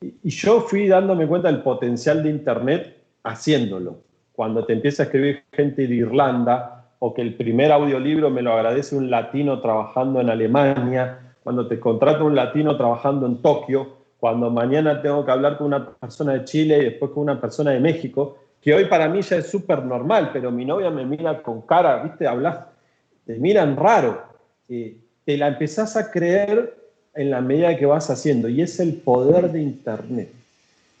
y, y yo fui dándome cuenta del potencial de Internet haciéndolo cuando te empieza a escribir gente de Irlanda o que el primer audiolibro me lo agradece un latino trabajando en Alemania, cuando te contrata un latino trabajando en Tokio, cuando mañana tengo que hablar con una persona de Chile y después con una persona de México, que hoy para mí ya es súper normal, pero mi novia me mira con cara, ¿viste? Hablas, te miran raro. Eh, te la empezás a creer en la medida que vas haciendo y es el poder de Internet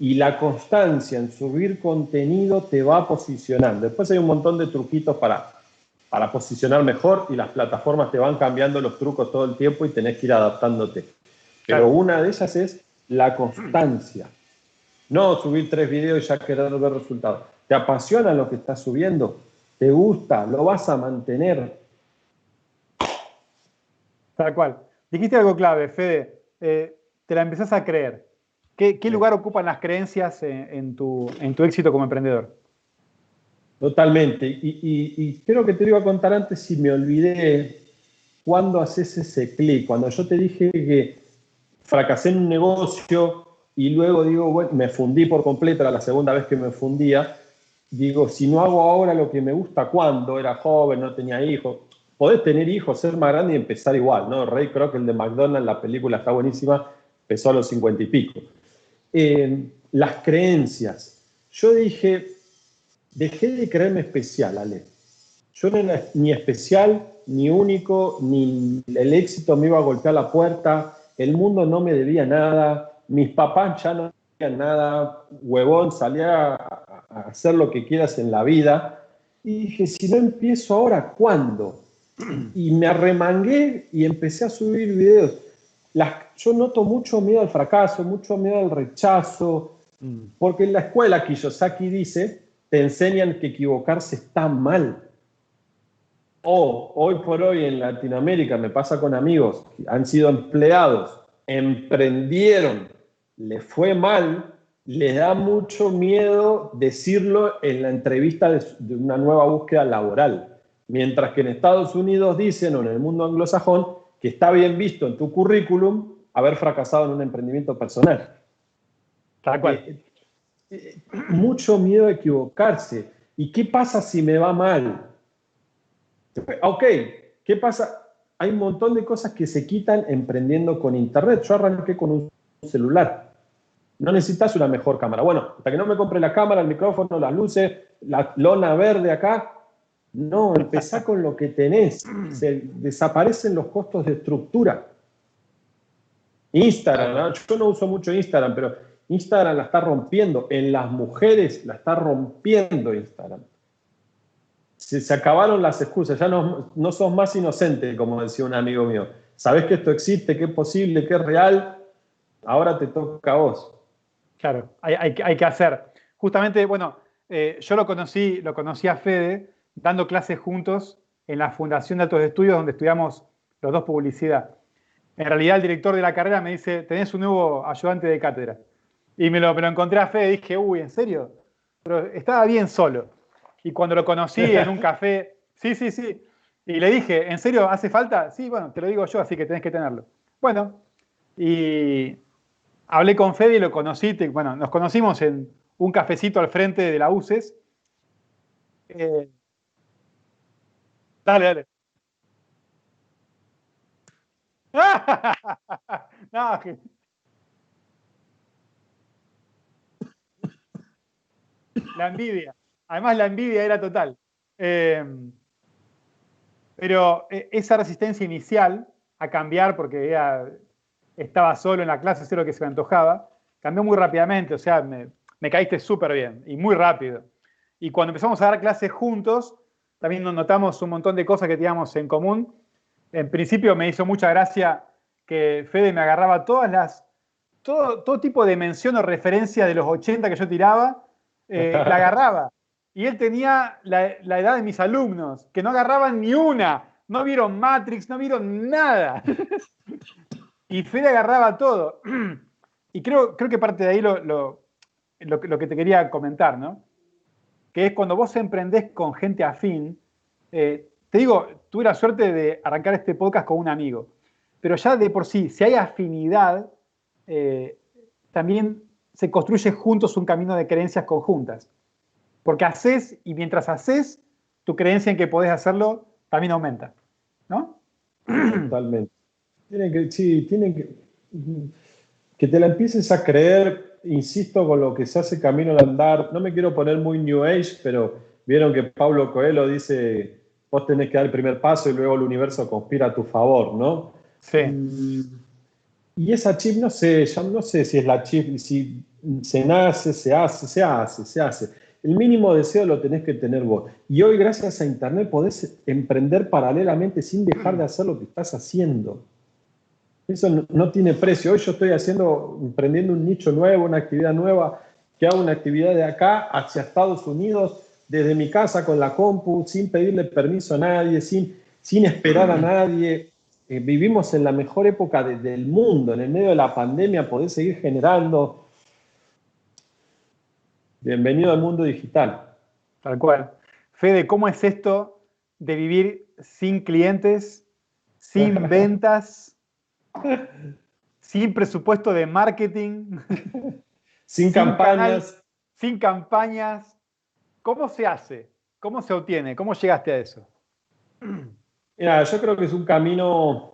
y la constancia en subir contenido te va posicionando. Después hay un montón de truquitos para, para posicionar mejor y las plataformas te van cambiando los trucos todo el tiempo y tenés que ir adaptándote. Pero una de ellas es la constancia. No subir tres videos y ya querer ver resultados. ¿Te apasiona lo que estás subiendo? ¿Te gusta? ¿Lo vas a mantener? Tal cual. Dijiste algo clave, Fede. Eh, te la empezás a creer. ¿Qué, lugar ocupan las creencias en, tu, éxito como emprendedor? Totalmente. Y, creo que te lo iba a contar antes si me olvidé cuando haces ese clic. Cuando yo te dije que fracasé en un negocio y luego digo, bueno, me fundí por completo, era la segunda vez que me fundía. Digo, si no hago ahora lo que me gusta, cuando era joven, no tenía hijos, podés tener hijos, ser más grande y empezar igual, ¿no? Ray Kroc, el de McDonald's, la película está buenísima, empezó a los cincuenta y pico las creencias. Yo dije, dejé de creerme especial, Ale. Yo no era ni especial, ni único, ni el éxito me iba a golpear la puerta, el mundo no me debía nada, mis papás ya no debían nada, huevón, salía a, hacer lo que quieras en la vida. Y dije, si no empiezo ahora, ¿cuándo? Y me arremangué y empecé a subir videos yo noto mucho miedo al fracaso, mucho miedo al rechazo, mm. porque en la escuela Kiyosaki dice, te enseñan que equivocarse está mal. O hoy por hoy en Latinoamérica me pasa con amigos que han sido empleados, emprendieron, les fue mal, les da mucho miedo decirlo en la entrevista de, de una nueva búsqueda laboral. Mientras que en Estados Unidos dicen, o en el mundo anglosajón, que está bien visto en tu currículum haber fracasado en un emprendimiento personal. Tal cual. Eh, eh, mucho miedo a equivocarse. ¿Y qué pasa si me va mal? Ok, ¿qué pasa? Hay un montón de cosas que se quitan emprendiendo con internet. Yo arranqué con un celular. No necesitas una mejor cámara. Bueno, hasta que no me compre la cámara, el micrófono, las luces, la lona verde acá, no, empezá con lo que tenés. Se desaparecen los costos de estructura. Instagram, yo no uso mucho Instagram, pero Instagram la está rompiendo. En las mujeres la está rompiendo Instagram. Se, acabaron las excusas, ya no, no sos más inocente, como decía un amigo mío. Sabés que esto existe, que es posible, que es real, ahora te toca a vos. Claro, hay, que hacer. Justamente, bueno, eh, yo lo conocí, lo conocí a Fede dando clases juntos en la Fundación de Altos Estudios, donde estudiamos los dos publicidad. En realidad, el director de la carrera me dice: Tenés un nuevo ayudante de cátedra. Y me lo, me lo encontré a Fede y dije: Uy, ¿en serio? Pero estaba bien solo. y cuando lo conocí en un café, sí, sí, sí, y le dije, ¿en serio hace falta? Sí, bueno, te lo digo yo, así que tenés que tenerlo. Bueno, y hablé con Fede y lo conocí, bueno, nos conocimos en un cafecito al frente de la UCES. Eh, dale, dale. no, la envidia. Además, la envidia era total. Eh, pero eh, esa resistencia inicial a cambiar, porque estaba solo en la clase, sé lo que se me antojaba, cambió muy rápidamente. O sea, me caíste súper bien y muy rápido. Y cuando empezamos a dar clases juntos, también nos notamos un montón de cosas que teníamos en común. En principio me hizo mucha gracia que Fede me agarraba todas las, todo, todo tipo de mención o referencia de los 80 que yo tiraba, eh, la agarraba. Y él tenía la, la, edad de mis alumnos, que no agarraban ni una, no vieron Matrix, no vieron nada. y Fede agarraba todo. y creo, creo que parte de ahí lo, lo, lo, que te quería comentar, ¿no? Que es cuando vos emprendés con gente afín, eh, te digo, tuve la suerte de arrancar este podcast con un amigo, pero ya de por sí, si hay afinidad, eh, también se construye juntos un camino de creencias conjuntas. Porque haces, y mientras haces, tu creencia en que podés hacerlo también aumenta, ¿no? Totalmente. Tienen que, sí, tienen que, que te la empieces a creer, insisto, con lo que se hace camino al andar. No me quiero poner muy New Age, pero vieron que Pablo Coelho dice, vos tenés que dar el primer paso y luego el universo conspira a tu favor, ¿no? Sí. Y esa chip, no sé, ya no sé si es la chip, si se nace, se hace, se hace, se hace. El mínimo deseo lo tenés que tener vos. Y hoy, gracias a Internet, podés emprender paralelamente sin dejar de hacer lo que estás haciendo. Eso no, tiene precio. Hoy yo estoy haciendo, emprendiendo un nicho nuevo, una actividad nueva, que hago una actividad de acá hacia Estados Unidos, desde mi casa con la compu, sin pedirle permiso a nadie, sin, sin esperar a nadie. Eh, vivimos en la mejor época del mundo, en el medio de la pandemia, podés seguir generando. Bienvenido al mundo digital. Tal cual. Fede, ¿cómo es esto de vivir sin clientes, sin ventas, sin presupuesto de marketing, sin, campañas? sin campañas. ¿Cómo se hace? ¿Cómo se obtiene? ¿Cómo llegaste a eso? Mira, yo creo que es un camino,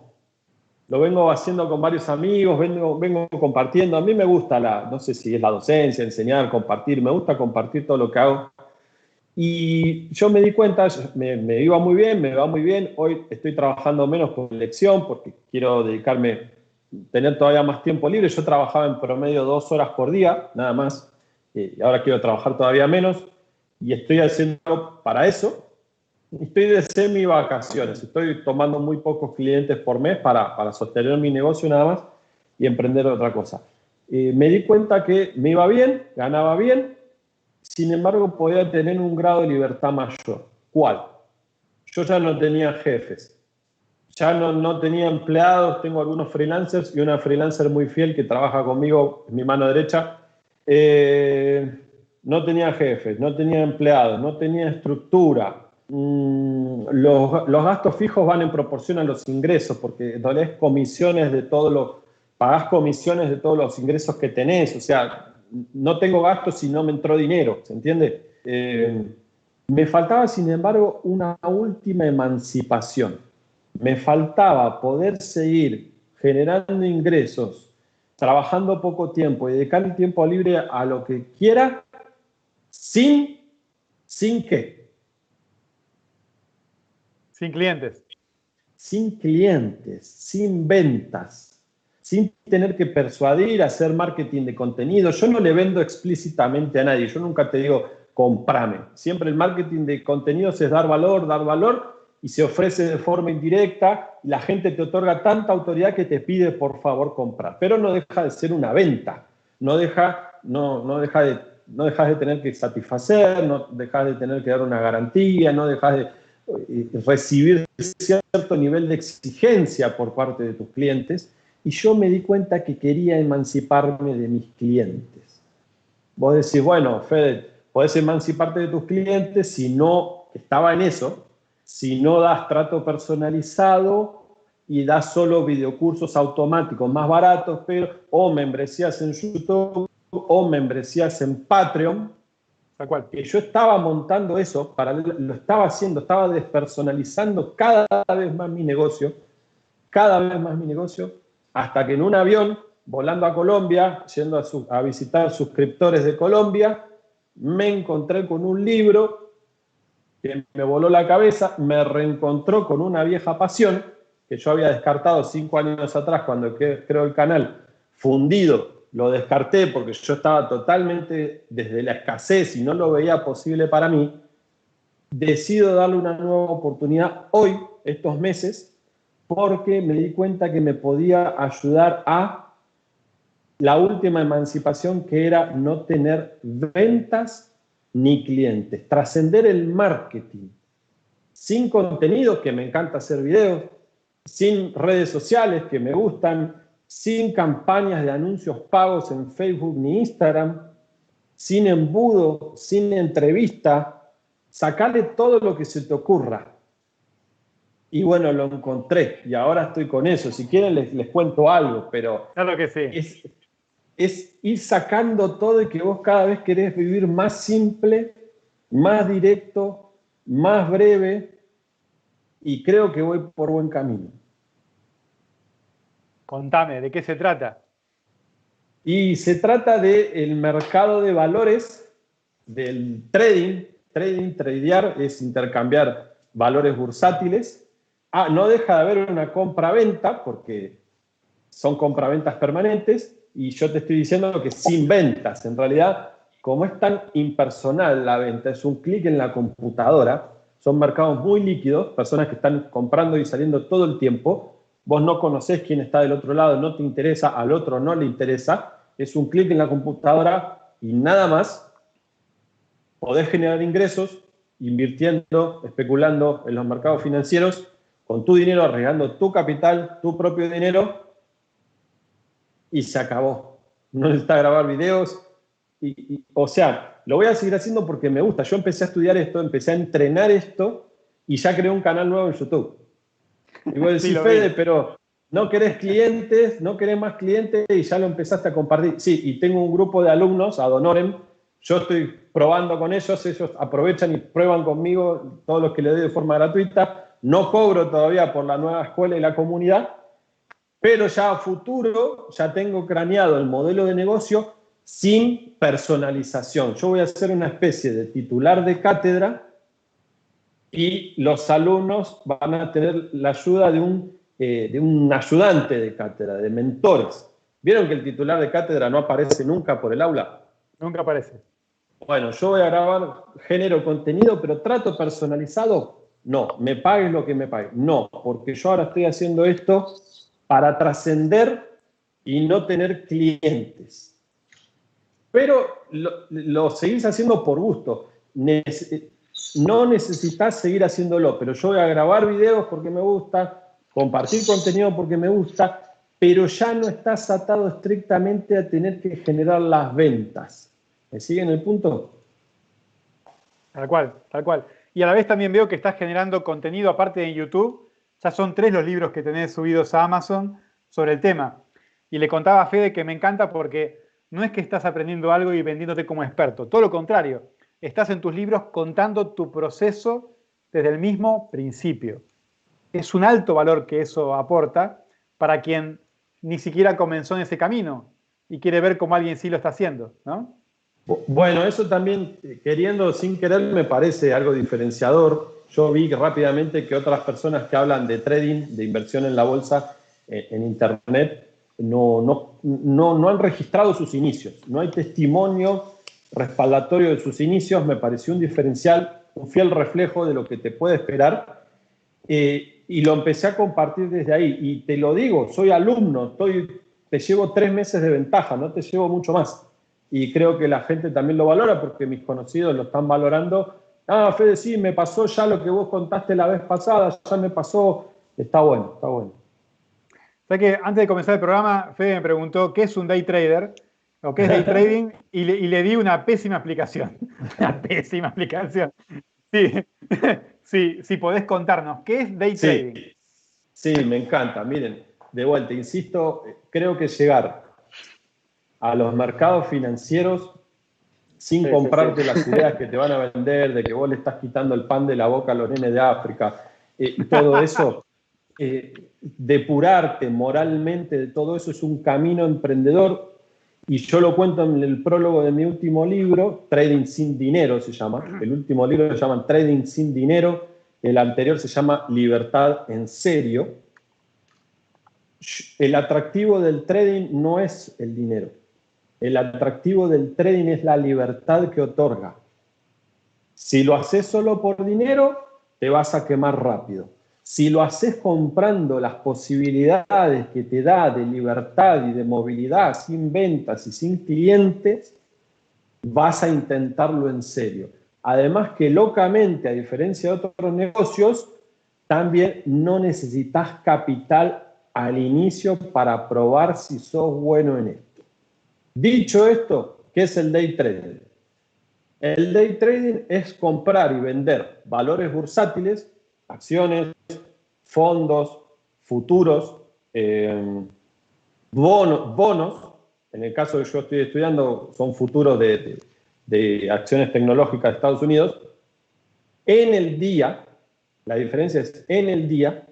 lo vengo haciendo con varios amigos, vengo, vengo compartiendo. A mí me gusta la, no sé si es la docencia, enseñar, compartir, me gusta compartir todo lo que hago. Y yo me di cuenta, me, me, iba muy bien, me va muy bien. Hoy estoy trabajando menos por elección porque quiero dedicarme, tener todavía más tiempo libre. Yo trabajaba en promedio dos horas por día, nada más. Eh, y ahora quiero trabajar todavía menos. Y estoy haciendo para eso, Estoy de semi vacaciones, estoy tomando muy pocos clientes por mes para, para sostener mi negocio nada más y emprender otra cosa. Eh, me di cuenta que me iba bien, ganaba bien, sin embargo podía tener un grado de libertad mayor. ¿Cuál? Yo ya no tenía jefes, ya no, no tenía empleados, tengo algunos freelancers y una freelancer muy fiel que trabaja conmigo mi mano derecha. Eh, no tenía jefes, no tenía empleados, no tenía estructura, Mm, los, los, gastos fijos van en proporción a los ingresos, porque dolés comisiones de todos los, pagás comisiones de todos los ingresos que tenés, o sea, no tengo gastos si no me entró dinero, ¿se entiende? Eh, me faltaba, sin embargo, una última emancipación. Me faltaba poder seguir generando ingresos, trabajando poco tiempo y dedicar el tiempo libre a lo que quiera, sin, sin qué, sin clientes. Sin clientes, sin ventas, sin tener que persuadir, hacer marketing de contenido. Yo no le vendo explícitamente a nadie, yo nunca te digo, comprame. Siempre el marketing de contenidos es dar valor, dar valor y se ofrece de forma indirecta y la gente te otorga tanta autoridad que te pide por favor comprar. Pero no deja de ser una venta, no deja, no, no deja de, no dejas de tener que satisfacer, no dejas de tener que dar una garantía, no dejas de recibir cierto nivel de exigencia por parte de tus clientes y yo me di cuenta que quería emanciparme de mis clientes. Vos decís, bueno, Fede, podés emanciparte de tus clientes si no estaba en eso, si no das trato personalizado y das solo videocursos automáticos más baratos, pero o membresías en YouTube o membresías en Patreon. cual. Que yo estaba montando eso, para, lo estaba haciendo, estaba despersonalizando cada vez más mi negocio, cada vez más mi negocio, hasta que en un avión, volando a Colombia, yendo a, visitar suscriptores de Colombia, me encontré con un libro que me voló la cabeza, me reencontró con una vieja pasión que yo había descartado cinco años atrás cuando creo el canal. Fundido, lo descarté porque yo estaba totalmente desde la escasez y no lo veía posible para mí, decido darle una nueva oportunidad hoy, estos meses, porque me di cuenta que me podía ayudar a la última emancipación que era no tener ventas ni clientes, trascender el marketing, sin contenido, que me encanta hacer videos, sin redes sociales que me gustan, sin campañas de anuncios pagos en Facebook ni Instagram, sin embudo, sin entrevista, sacarle todo lo que se te ocurra. Y bueno, lo encontré y ahora estoy con eso. Si quieren les, cuento algo, pero claro que sí. es, es ir sacando todo y que vos cada vez querés vivir más simple, más directo, más breve, y creo que voy por buen camino. Contame, ¿de qué se trata? Y se trata del mercado de valores, del trading. Trading, tradear es intercambiar valores bursátiles. Ah, no deja de haber una compra-venta, porque son compra-ventas permanentes, y yo te estoy diciendo que sin ventas. En realidad, como es tan impersonal la venta, es un clic en la computadora, son mercados muy líquidos, personas que están comprando y saliendo todo el tiempo. Vos no conocés quién está del otro lado, no te interesa, al otro no le interesa. Es un clic en la computadora y nada más. Podés generar ingresos invirtiendo, especulando en los mercados financieros con tu dinero, arriesgando tu capital, tu propio dinero y se acabó. No necesitas grabar videos. o sea, lo voy a seguir haciendo porque me gusta. Yo empecé a estudiar esto, empecé a entrenar esto y ya creé un canal nuevo en YouTube. Y vos decís, Fede, pero no querés clientes, no querés más clientes y ya lo empezaste a compartir. Sí, y tengo un grupo de alumnos, ad honorem, yo estoy probando con ellos, ellos aprovechan y prueban conmigo todos los que les doy de forma gratuita. No cobro todavía por la nueva escuela y la comunidad, pero ya a futuro ya tengo craneado el modelo de negocio sin personalización. Yo voy a ser una especie de titular de cátedra y los alumnos van a tener la ayuda de un, eh, de un ayudante de cátedra, de mentores. ¿Vieron que el titular de cátedra no aparece nunca por el aula? Nunca aparece. Bueno, yo voy a grabar género contenido, pero trato personalizado, no. Me pagues lo que me pagues. No, porque yo ahora estoy haciendo esto para trascender y no tener clientes pero lo, seguís haciendo por gusto. no necesitas seguir haciéndolo, pero yo voy a grabar videos porque me gusta, compartir contenido porque me gusta, pero ya no estás atado estrictamente a tener que generar las ventas. ¿Me siguen el punto? Tal cual, tal cual. Y a la vez también veo que estás generando contenido aparte de YouTube. Ya son tres los libros que tenés subidos a Amazon sobre el tema. Y le contaba a Fede que me encanta porque no es que estás aprendiendo algo y vendiéndote como experto, todo lo contrario, estás en tus libros contando tu proceso desde el mismo principio. Es un alto valor que eso aporta para quien ni siquiera comenzó en ese camino y quiere ver cómo alguien sí lo está haciendo, ¿no? Bueno, eso también, queriendo sin querer, me parece algo diferenciador. Yo vi rápidamente que otras personas que hablan de trading, de inversión en la bolsa, eh, en Internet, no, no, no, no han registrado sus inicios. No hay testimonio respaldatorio de sus inicios. Me pareció un diferencial, un fiel reflejo de lo que te puede esperar. Eh, y lo empecé a compartir desde ahí. Y te lo digo, soy alumno, estoy, te llevo tres meses de ventaja, no te llevo mucho más. Y creo que la gente también lo valora porque mis conocidos lo están valorando. Ah, Fede, sí, me pasó ya lo que vos contaste la vez pasada, ya me pasó. Está bueno, está bueno. O que antes de comenzar el programa, Fede me preguntó qué es un day trader. lo que es day trading y le, di una pésima explicación. Una pésima explicación. Sí, sí, sí, podés contarnos, ¿qué es day trading? Sí, me encanta. Miren, de vuelta, insisto, creo que llegar a los mercados financieros sin comprarte las ideas que te van a vender, de que vos le estás quitando el pan de la boca a los nenes de África, eh, todo eso, eh, depurarte moralmente de todo eso es un camino emprendedor y yo lo cuento en el prólogo de mi último libro, Trading sin Dinero se llama. El último libro se llama Trading sin Dinero, el anterior se llama Libertad en Serio. El atractivo del trading no es el dinero. El atractivo del trading es la libertad que otorga. Si lo haces solo por dinero, te vas a quemar rápido. Si lo haces comprando las posibilidades que te da de libertad y de movilidad sin ventas y sin clientes, vas a intentarlo en serio. Además que locamente, a diferencia de otros negocios, también no necesitas capital al inicio para probar si sos bueno en esto. Dicho esto, ¿qué es el day trading? El day trading es comprar y vender valores bursátiles, acciones, fondos, futuros, eh, bonos, en el caso que yo estoy estudiando, son futuros de, de, acciones tecnológicas de Estados Unidos, en el día, la diferencia es en el día,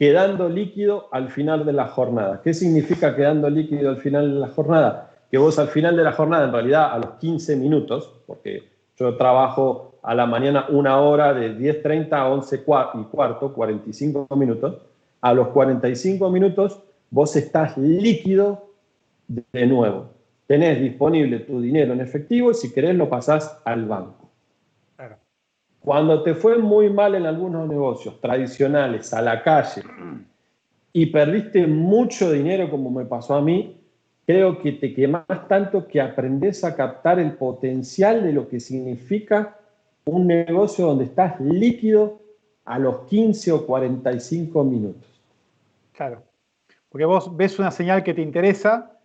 quedando líquido al final de la jornada. ¿Qué significa quedando líquido al final de la jornada? Que vos al final de la jornada, en realidad a los 15 minutos, porque yo trabajo a la mañana una hora de 10.30 a 11 y cuarto, 45 minutos. A los 45 minutos vos estás líquido de nuevo. Tenés disponible tu dinero en efectivo y si querés lo pasás al banco. Cuando te fue muy mal en algunos negocios tradicionales, a la calle, y perdiste mucho dinero como me pasó a mí, creo que te quemás tanto que aprendes a captar el potencial de lo que significa un negocio donde estás líquido a los 15 o 45 minutos. Claro, porque vos ves una señal que te interesa,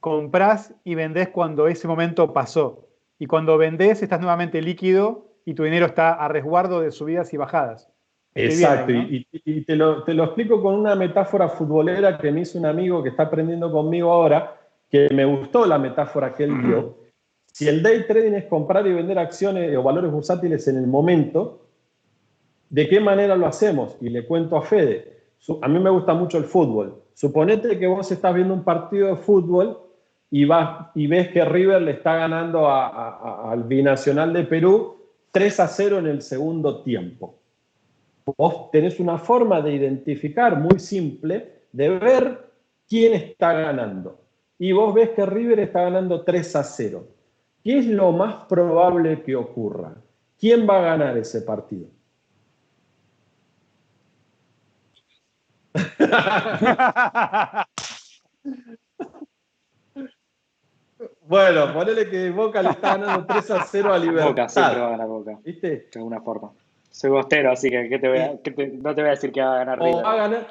comprás y vendés cuando ese momento pasó. Y cuando vendés estás nuevamente líquido y tu dinero está a resguardo de subidas y bajadas. Exacto, y, te, lo, te, lo, explico con una metáfora futbolera que me hizo un amigo que está aprendiendo conmigo ahora, que me gustó la metáfora que él dio. Si el day trading es comprar y vender acciones o valores bursátiles en el momento, ¿de qué manera lo hacemos? Y le cuento a Fede, a mí me gusta mucho el fútbol. Suponete que vos estás viendo un partido de fútbol y, vas, y ves que River le está ganando al binacional de Perú 3 a 0 en el segundo tiempo. Vos tenés una forma de identificar muy simple de ver quién está ganando. Y vos ves que River está ganando 3 a 0. ¿Qué es lo más probable que ocurra? ¿Quién va a ganar ese partido? bueno, ponele que Boca le está ganando 3 a 0 a Libertad. Boca siempre va a ganar Boca. ¿Viste? De alguna forma. Soy bostero, así que, te voy a, no te voy a decir que va a ganar River. Va a ganar,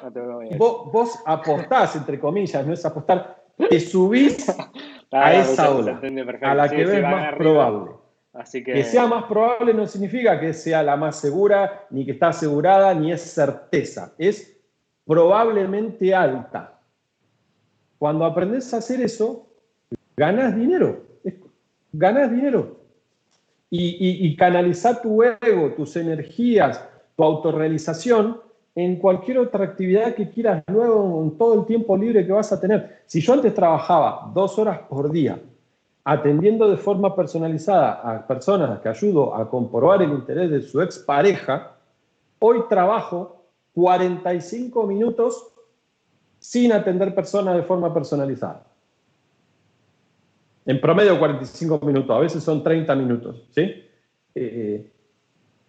vos, vos apostás, entre comillas, no es apostar, te subís a esa ola, a la que ves más probable. Así que... que sea más probable no significa que sea la más segura, ni que está asegurada, ni es certeza. Es probablemente alta. Cuando aprendes a hacer eso, ganas dinero. Ganas dinero. Y, y canalizar tu ego, tus energías, tu autorrealización en cualquier otra actividad que quieras luego, en todo el tiempo libre que vas a tener. Si yo antes trabajaba dos horas por día atendiendo de forma personalizada a personas que ayudo a comprobar el interés de su expareja, hoy trabajo 45 minutos sin atender personas de forma personalizada. En promedio 45 minutos, a veces son 30 minutos. ¿sí? Eh, eh,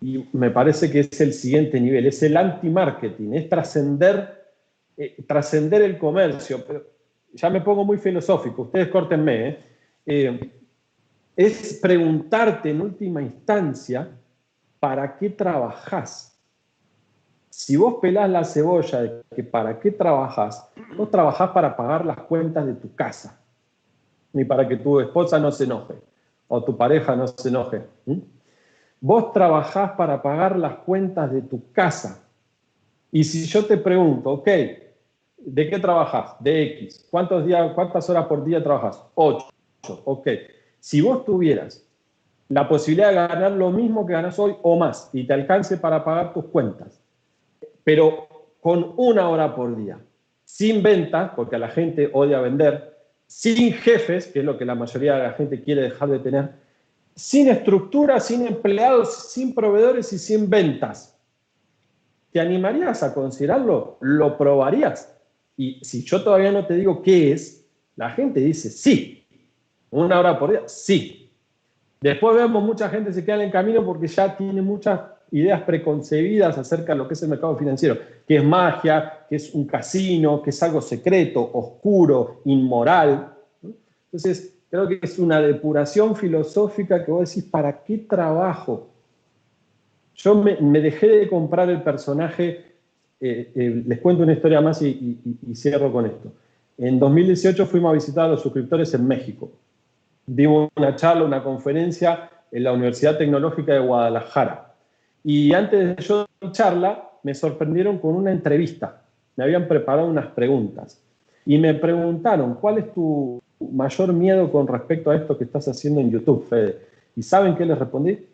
y me parece que es el siguiente nivel, es el anti-marketing, es trascender eh, trascender el comercio. ya me pongo muy filosófico, ustedes córtenme. ¿eh? Eh, es preguntarte en última instancia, ¿para qué trabajas? Si vos pelás la cebolla de que para qué trabajas, vos trabajás para pagar las cuentas de tu casa. ni para que tu esposa no se enoje o tu pareja no se enoje. Vos trabajás para pagar las cuentas de tu casa. Y si yo te pregunto, ok, ¿de qué trabajas? De X. ¿Cuántos días, ¿Cuántas horas por día trabajas? 8. Ok. Si vos tuvieras la posibilidad de ganar lo mismo que ganas hoy o más y te alcance para pagar tus cuentas, pero con una hora por día, sin ventas, porque a la gente odia vender, sin jefes, que es lo que la mayoría de la gente quiere dejar de tener, sin estructura, sin empleados, sin proveedores y sin ventas. ¿Te animarías a considerarlo? ¿Lo probarías? Y si yo todavía no te digo qué es, la gente dice sí. Una hora por día, sí. Después vemos mucha gente se queda en el camino porque ya tiene muchas ideas preconcebidas acerca de lo que es el mercado financiero, que es magia, que es un casino, que es algo secreto, oscuro, inmoral. Entonces, creo que es una depuración filosófica que vos decís, ¿para qué trabajo? Yo me, dejé de comprar el personaje, eh, eh, les cuento una historia más y, cierro con esto. En 2018 fuimos a visitar a los suscriptores en México. Dimos una charla, una conferencia en la Universidad Tecnológica de Guadalajara. Y antes de yo charla, me sorprendieron con una entrevista. Me habían preparado unas preguntas. Y me preguntaron, ¿cuál es tu mayor miedo con respecto a esto que estás haciendo en YouTube, Fede? ¿Y saben qué les respondí?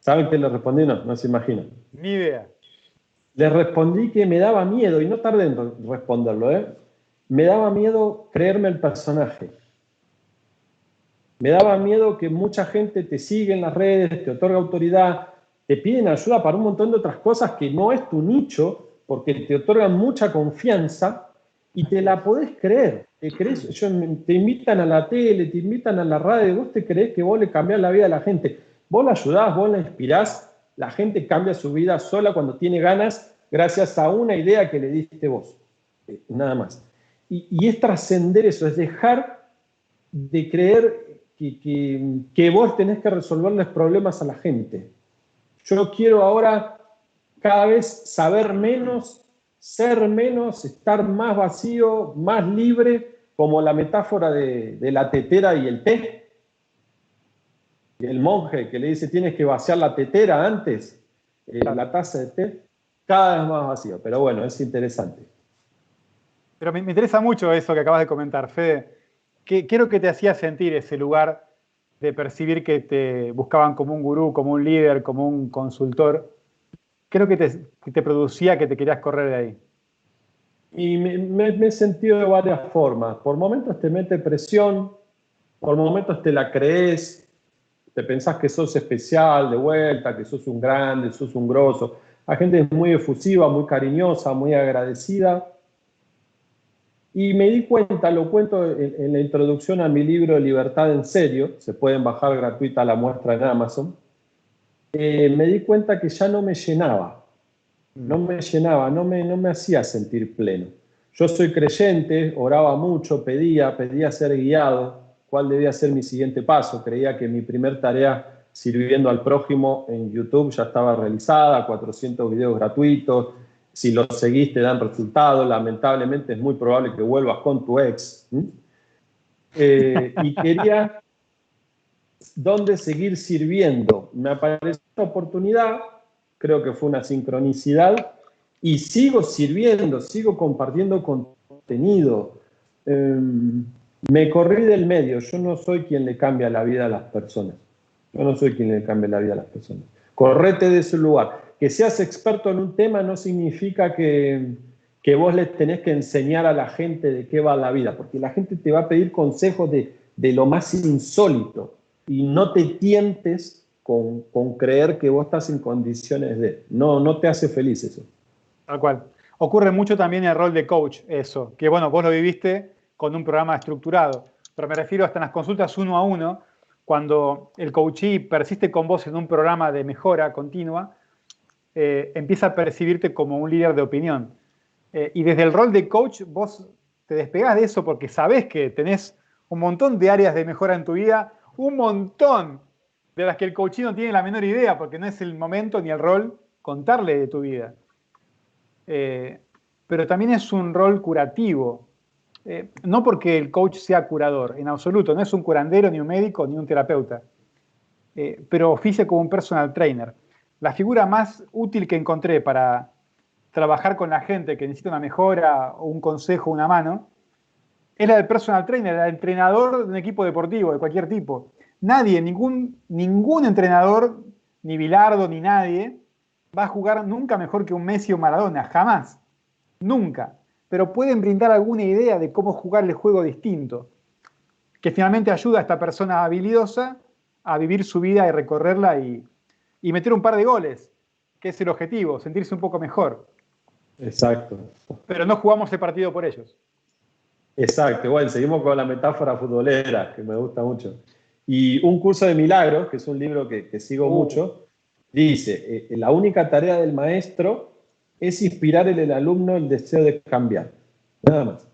¿Saben qué les respondí? No, no se imaginan. Ni idea. Les respondí que me daba miedo, y no tardé en responderlo, ¿eh? Me daba miedo creerme el personaje. Me daba miedo que mucha gente te sigue en las redes, te otorga autoridad, te piden ayuda para un montón de otras cosas que no es tu nicho, porque te otorgan mucha confianza y te la podés creer. Te, crees, te invitan a la tele, te invitan a la radio, vos te crees que vos le cambiás la vida a la gente. Vos la ayudás, vos la inspirás, la gente cambia su vida sola cuando tiene ganas gracias a una idea que le diste vos. Eh, nada más. Y, es trascender eso, es dejar de creer que, vos tenés que resolverles problemas a la gente. Yo quiero ahora cada vez saber menos, ser menos, estar más vacío, más libre, como la metáfora de, la tetera y el té. Y el monje que le dice tienes que vaciar la tetera antes, eh, la taza de té, cada vez más vacío. Pero bueno, es interesante. Pero me, me interesa mucho eso que acabas de comentar, Fede ¿Qué, es lo que te hacía sentir ese lugar de percibir que te buscaban como un gurú, como un líder, como un consultor? ¿Qué es lo que te, producía que te querías correr de ahí? Y me, he sentido de varias formas. Por momentos te mete presión, por momentos te la crees, te pensás que sos especial de vuelta, que sos un grande, sos un grosso. La gente es muy efusiva, muy cariñosa, muy agradecida. Y me di cuenta, lo cuento en, la introducción a mi libro Libertad en Serio, se pueden bajar gratuita la muestra en Amazon, eh, me di cuenta que ya no me llenaba, no me llenaba, no me, no me hacía sentir pleno. Yo soy creyente, oraba mucho, pedía, pedía ser guiado, cuál debía ser mi siguiente paso. Creía que mi primer tarea sirviendo al prójimo en YouTube ya estaba realizada, 400 videos gratuitos, si lo seguís te dan resultados, lamentablemente es muy probable que vuelvas con tu ex. Eh, y quería dónde seguir sirviendo. Me apareció una oportunidad, creo que fue una sincronicidad, y sigo sirviendo, sigo compartiendo contenido. Em, me corrí del medio, yo no soy quien le cambia la vida a las personas. Yo no soy quien le cambia la vida a las personas. Correte de ese lugar que seas experto en un tema no significa que, vos le tenés que enseñar a la gente de qué va la vida, porque la gente te va a pedir consejos de, lo más insólito y no te tientes con, creer que vos estás en condiciones de... No, no te hace feliz eso. Tal cual. Ocurre mucho también el rol de coach, eso, que bueno, vos lo viviste con un programa estructurado, pero me refiero hasta en las consultas uno a uno, cuando el coachee persiste con vos en un programa de mejora continua, eh, empieza a percibirte como un líder de opinión. Eh, y desde el rol de coach, vos te despegás de eso porque sabés que tenés un montón de áreas de mejora en tu vida, un montón de las que el coach no tiene la menor idea porque no es el momento ni el rol contarle de tu vida. Eh, pero también es un rol curativo. Eh, no porque el coach sea curador, en absoluto, no es un curandero, ni un médico, ni un terapeuta, pero oficia como un personal trainer. La figura más útil que encontré para trabajar con la gente que necesita una mejora o un consejo, una mano, es la del personal trainer, el entrenador de un equipo deportivo de cualquier tipo. Nadie, ningún, ningún entrenador, ni Bilardo, ni nadie, va a jugar nunca mejor que un Messi o Maradona, jamás, nunca. Pero pueden brindar alguna idea de cómo jugar el juego distinto, que finalmente ayuda a esta persona habilidosa a vivir su vida y recorrerla y, y meter un par de goles, que es el objetivo, sentirse un poco mejor. Exacto. Pero no jugamos el partido por ellos. Exacto, bueno, seguimos con la metáfora futbolera, que me gusta mucho. Y Un curso de milagros, que es un libro que, sigo uh. mucho, dice, eh, la única tarea del maestro es inspirar en el alumno el deseo de cambiar. Nada más.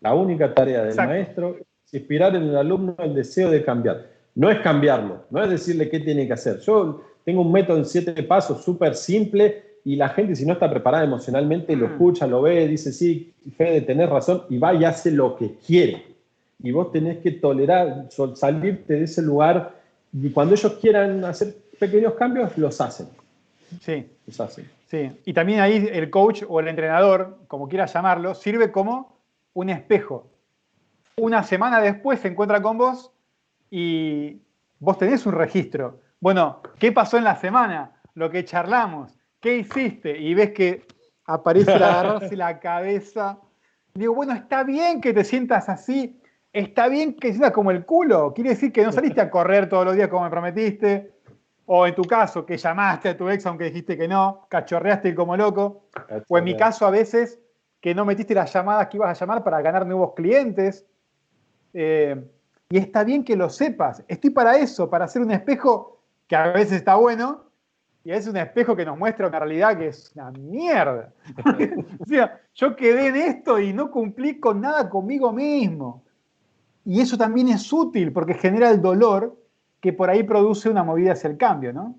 La única tarea del maestro es inspirar en el alumno el deseo de cambiar. No es cambiarlo, no es decirle qué tiene que hacer. Yo tengo un método en siete pasos súper simple y la gente si no está preparada emocionalmente lo mm. escucha, lo ve, dice, sí, Fede, tenés razón, y va y hace lo que quiere. Y vos tenés que tolerar, salirte de ese lugar y cuando ellos quieran hacer pequeños cambios, los hacen. Sí. Los hacen. Sí. Y también ahí el coach o el entrenador, como quieras llamarlo, sirve como un espejo. Una semana después se encuentra con vos y vos tenés un registro. Bueno, ¿qué pasó en la semana? Lo que charlamos ¿qué hiciste? Y ves que aparece la agarrarse la cabeza. Digo, bueno, está bien que te sientas así, está bien que te sientas como el culo. Quiere decir que no saliste a correr todos los días como me prometiste. O en tu caso, que llamaste a tu ex aunque dijiste que no, cachorreaste como loco. O en mi caso, a veces, que no metiste las llamadas que ibas a llamar para ganar nuevos clientes. Eh, y está bien que lo sepas. Estoy para eso, para hacer un espejo que a veces está bueno, y es un espejo que nos muestra una realidad que es una mierda. o sea, yo quedé en esto y no cumplí con nada conmigo mismo. Y eso también es útil porque genera el dolor que por ahí produce una movida hacia el cambio, ¿no?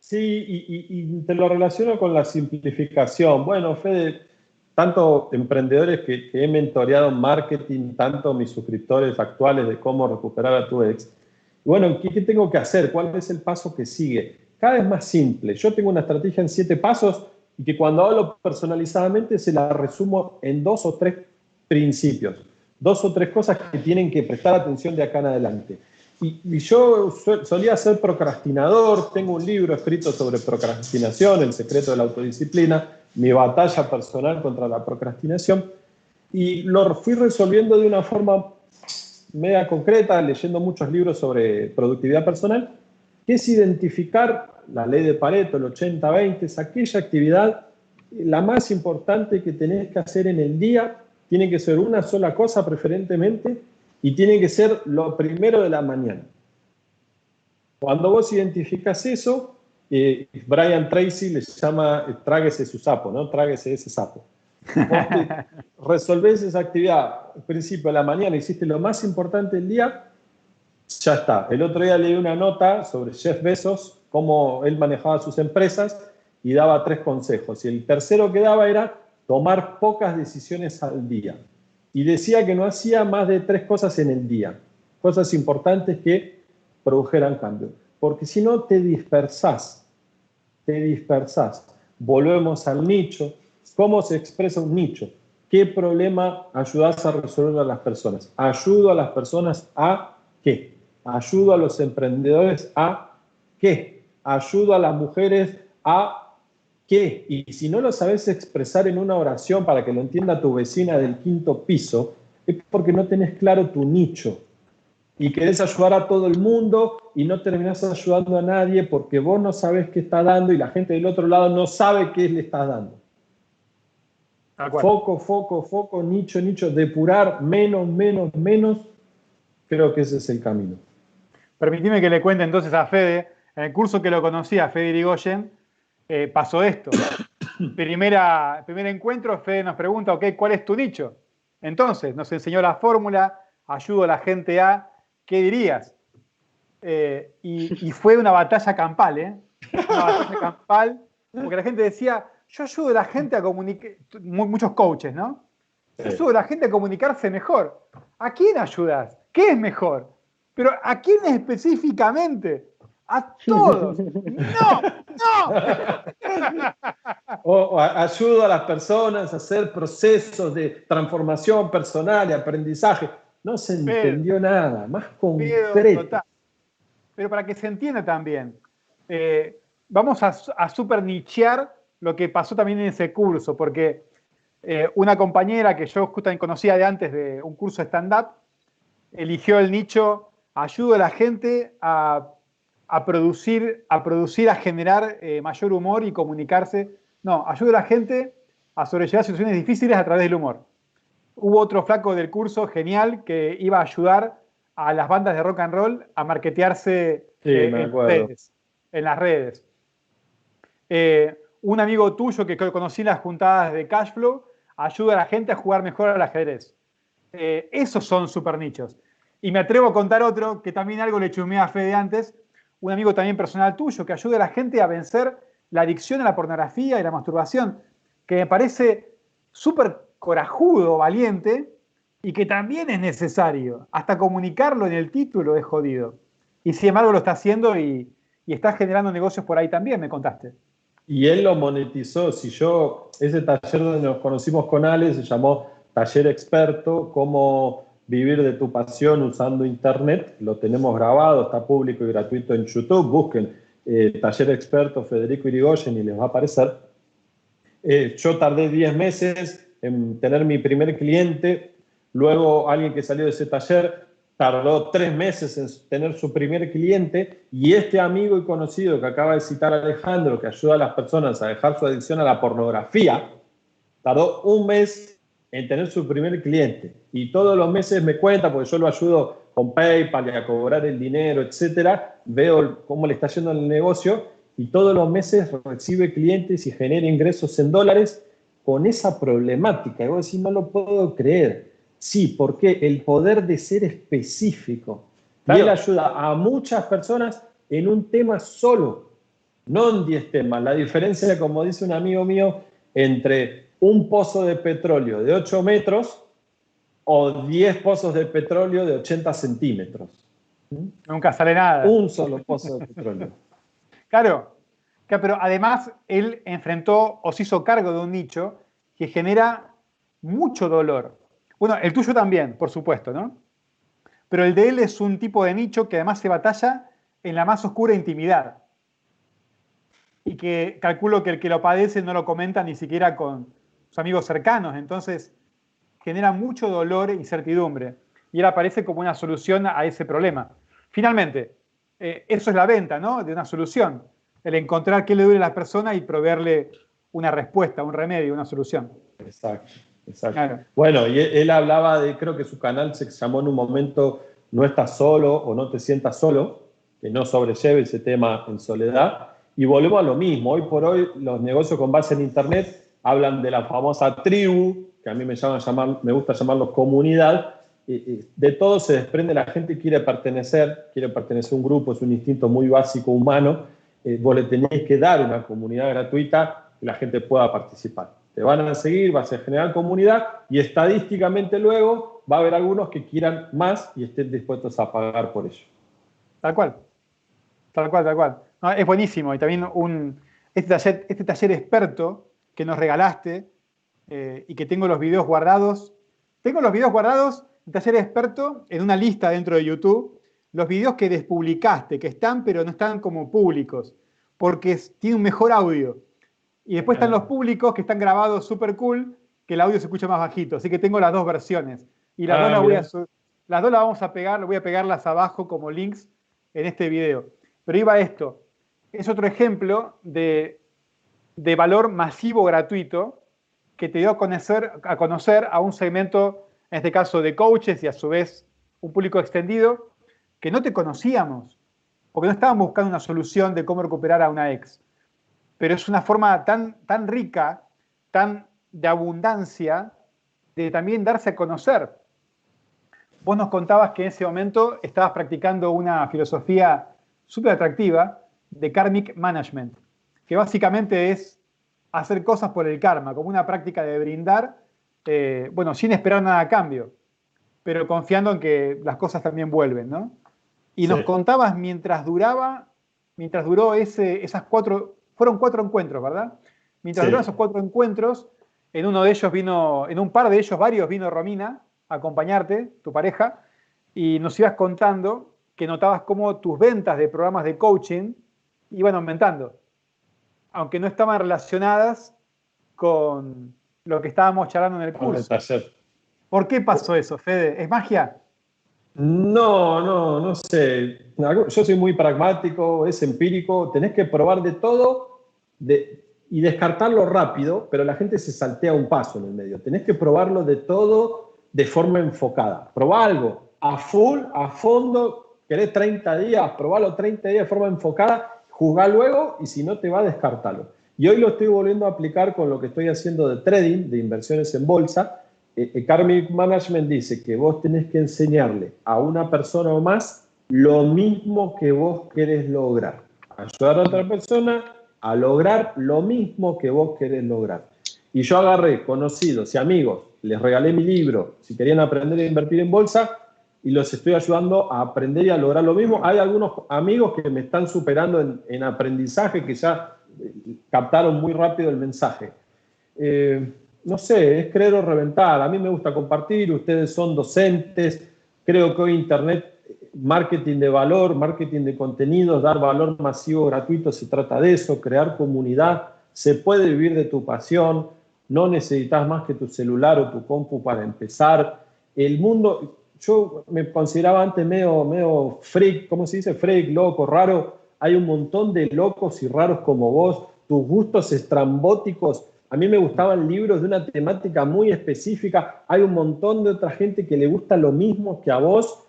Sí, y, te lo relaciono con la simplificación. Bueno, Fede, tanto emprendedores que, que he mentoreado en marketing, tanto mis suscriptores actuales de cómo recuperar a tu ex, bueno, ¿qué, tengo que hacer? ¿Cuál es el paso que sigue? Cada vez más simple. Yo tengo una estrategia en siete pasos y que cuando hablo personalizadamente se la resumo en dos o tres principios, dos o tres cosas que tienen que prestar atención de acá en adelante. Y, yo solía ser procrastinador, tengo un libro escrito sobre procrastinación, El secreto de la autodisciplina, mi batalla personal contra la procrastinación, y lo fui resolviendo de una forma media concreta, leyendo muchos libros sobre productividad personal, que es identificar la ley de Pareto, el 80-20, es aquella actividad, la más importante que tenés que hacer en el día, tiene que ser una sola cosa preferentemente y tiene que ser lo primero de la mañana. Cuando vos identificas eso, eh, Brian Tracy le llama eh, tráguese su sapo, ¿no? Tráguese ese sapo resolvés esa actividad, al principio de la mañana, hiciste lo más importante del día, ya está. El otro día leí una nota sobre Jeff Bezos, cómo él manejaba sus empresas y daba tres consejos. Y el tercero que daba era tomar pocas decisiones al día. Y decía que no hacía más de tres cosas en el día, cosas importantes que produjeran cambio. Porque si no, te dispersás, te dispersás. Volvemos al nicho, ¿Cómo se expresa un nicho? ¿Qué problema ayudas a resolver a las personas? ¿Ayudo a las personas a qué? ¿Ayudo a los emprendedores a qué? ¿Ayudo a las mujeres a qué? Y si no lo sabes expresar en una oración para que lo entienda tu vecina del quinto piso, es porque no tenés claro tu nicho y querés ayudar a todo el mundo y no terminás ayudando a nadie porque vos no sabes qué está dando y la gente del otro lado no sabe qué le está dando. Foco, foco, foco, nicho, nicho, depurar menos, menos, menos. Creo que ese es el camino. Permitime que le cuente entonces a Fede, en el curso que lo conocía, Fede Irigoyen, eh, pasó esto. Primera, primer encuentro, Fede nos pregunta, ok, ¿cuál es tu nicho? Entonces, nos enseñó la fórmula, ayudo a la gente a, ¿qué dirías? Eh, y, y, fue una batalla campal, ¿eh? Una batalla campal, porque la gente decía, yo ayudo a la gente a comunicar, muchos coaches, ¿no? Yo ayudo a la gente a comunicarse mejor. ¿A quién ayudas? ¿Qué es mejor? Pero ¿a quién específicamente? A todos. No, no. O, ayudo a las personas a hacer procesos de transformación personal y aprendizaje. No se entendió nada, más concreto. Pero para que se entienda también, eh, vamos a, a super nichear lo que pasó también en ese curso, porque eh, una compañera que yo justamente conocía de antes de un curso de stand-up, eligió el nicho, ayuda a la gente a, producir, a producir, a generar eh, mayor humor y comunicarse. No, ayuda a la gente a sobrellevar situaciones difíciles a través del humor. Hubo otro flaco del curso genial que iba a ayudar a las bandas de rock and roll a marketearse eh, en, las redes. Un amigo tuyo que conocí en las juntadas de Cashflow ayuda a la gente a jugar mejor al ajedrez. Eh, esos son super nichos. Y me atrevo a contar otro, que también algo le chumé a Fede antes, un amigo también personal tuyo, que ayuda a la gente a vencer la adicción a la pornografía y la masturbación, que me parece súper corajudo, valiente, y que también es necesario. Hasta comunicarlo en el título es jodido. Y sin embargo lo está haciendo y, y está generando negocios por ahí también, me contaste. Y él lo monetizó. Si yo, ese taller donde nos conocimos con Ale se llamó Taller Experto, cómo vivir de tu pasión usando Internet. Lo tenemos grabado, está público y gratuito en YouTube. Busquen eh, Taller Experto Federico Irigoyen y les va a aparecer. Eh, yo tardé 10 meses en tener mi primer cliente. Luego alguien que salió de ese taller tardó tres meses en tener su primer cliente y este amigo y conocido que acaba de citar Alejandro, que ayuda a las personas a dejar su adicción a la pornografía, tardó un mes en tener su primer cliente. Y todos los meses me cuenta, porque yo lo ayudo con PayPal y a cobrar el dinero, etcétera, veo cómo le está yendo el negocio y todos los meses recibe clientes y genera ingresos en dólares con esa problemática. Y vos decís, no lo puedo creer Sí, porque el poder de ser específico. Y él ayuda a muchas personas en un tema solo, no en 10 temas. La diferencia, como dice un amigo mío, entre un pozo de petróleo de 8 metros o 10 pozos de petróleo de 80 centímetros. Nunca sale nada. Un solo pozo de petróleo. claro, pero además él enfrentó o se hizo cargo de un nicho que genera mucho dolor. Bueno, el tuyo también, por supuesto, ¿no? Pero el de él es un tipo de nicho que además se batalla en la más oscura intimidad. Y que calculo que el que lo padece no lo comenta ni siquiera con sus amigos cercanos. Entonces genera mucho dolor e incertidumbre. Y él aparece como una solución a ese problema. Finalmente, eh, eso es la venta, ¿no? De una solución. El encontrar qué le duele a la persona y proveerle una respuesta, un remedio, una solución. Exacto. Exacto. Bueno, y él, hablaba de, creo que su canal se llamó en un momento No estás solo o No te sientas solo, que no sobrelleve ese tema en soledad. Y volvemos a lo mismo. Hoy por hoy los negocios con base en Internet hablan de la famosa tribu, que a mí me, llaman, llamar, me gusta llamarlo comunidad. de todo se desprende, la gente quiere pertenecer, quiere pertenecer a un grupo, es un instinto muy básico humano. Eh, vos le tenéis que dar una comunidad gratuita que la gente pueda participar te van a seguir, vas a generar comunidad y estadísticamente luego va a haber algunos que quieran más y estén dispuestos a pagar por ello. Tal cual, tal cual, tal cual. es buenísimo y también un, este, taller, este taller experto que nos regalaste eh, y que tengo los videos guardados. Tengo los videos guardados, taller experto, en una lista dentro de YouTube, los videos que despublicaste, que están pero no están como públicos, porque tiene un mejor audio. Y después están los públicos que están grabados súper cool, que el audio se escucha más bajito. Así que tengo las dos versiones. Y las, ah, dos, las, las dos las vamos a pegar, voy a pegarlas abajo como links en este video. Pero iba esto. Es otro ejemplo de, de valor masivo gratuito que te dio a conocer, a conocer a un segmento, en este caso de coaches y a su vez un público extendido, que no te conocíamos, porque no estábamos buscando una solución de cómo recuperar a una ex pero es una forma tan, tan rica, tan de abundancia, de también darse a conocer. Vos nos contabas que en ese momento estabas practicando una filosofía súper atractiva de karmic management, que básicamente es hacer cosas por el karma, como una práctica de brindar, eh, bueno, sin esperar nada a cambio, pero confiando en que las cosas también vuelven, ¿no? Y nos contabas mientras duraba, mientras duró ese, esas cuatro, fueron cuatro encuentros, ¿verdad? Mientras duraron esos cuatro encuentros, en uno de ellos vino, en un par de ellos, varios, vino Romina a acompañarte, tu pareja, y nos ibas contando que notabas cómo tus ventas de programas de coaching iban aumentando, aunque no estaban relacionadas con lo que estábamos charlando en el curso. ¿Por qué pasó eso, Fede? ¿Es magia? No, no, no sé. Yo soy muy pragmático, es empírico, tenés que probar de todo y descartarlo rápido, pero la gente se saltea un paso en el medio. Tenés que probarlo de todo de forma enfocada. Probá algo a full, a fondo, querés 30 días, probalo 30 días de forma enfocada, juzgá luego y si no te va, descartarlo. Y hoy lo estoy volviendo a aplicar con lo que estoy haciendo de trading, de inversiones en bolsa. Eh, eh, Management dice que vos tenés que enseñarle a una persona o más lo mismo que vos querés lograr. Ayudar a otra persona a lograr lo mismo que vos querés lograr. Y yo agarré conocidos y amigos, les regalé mi libro, si querían aprender a invertir en bolsa, y los estoy ayudando a aprender y a lograr lo mismo. Hay algunos amigos que me están superando en aprendizaje, que ya captaron muy rápido el mensaje. Eh, no sé, es creer o reventar. A mí me gusta compartir, ustedes son docentes. Creo que hoy Internet, marketing de valor, marketing de contenidos, dar valor masivo gratuito, se trata de eso, crear comunidad. Se puede vivir de tu pasión, no necesitas más que tu celular o tu compu para empezar. El mundo, yo me consideraba antes medio, medio freak, ¿cómo se dice? Freak, loco, raro hay un montón de locos y raros como vos, tus gustos estrambóticos. A mí me gustaban libros de una temática muy específica. Hay un montón de otra gente que le gusta lo mismo que a vos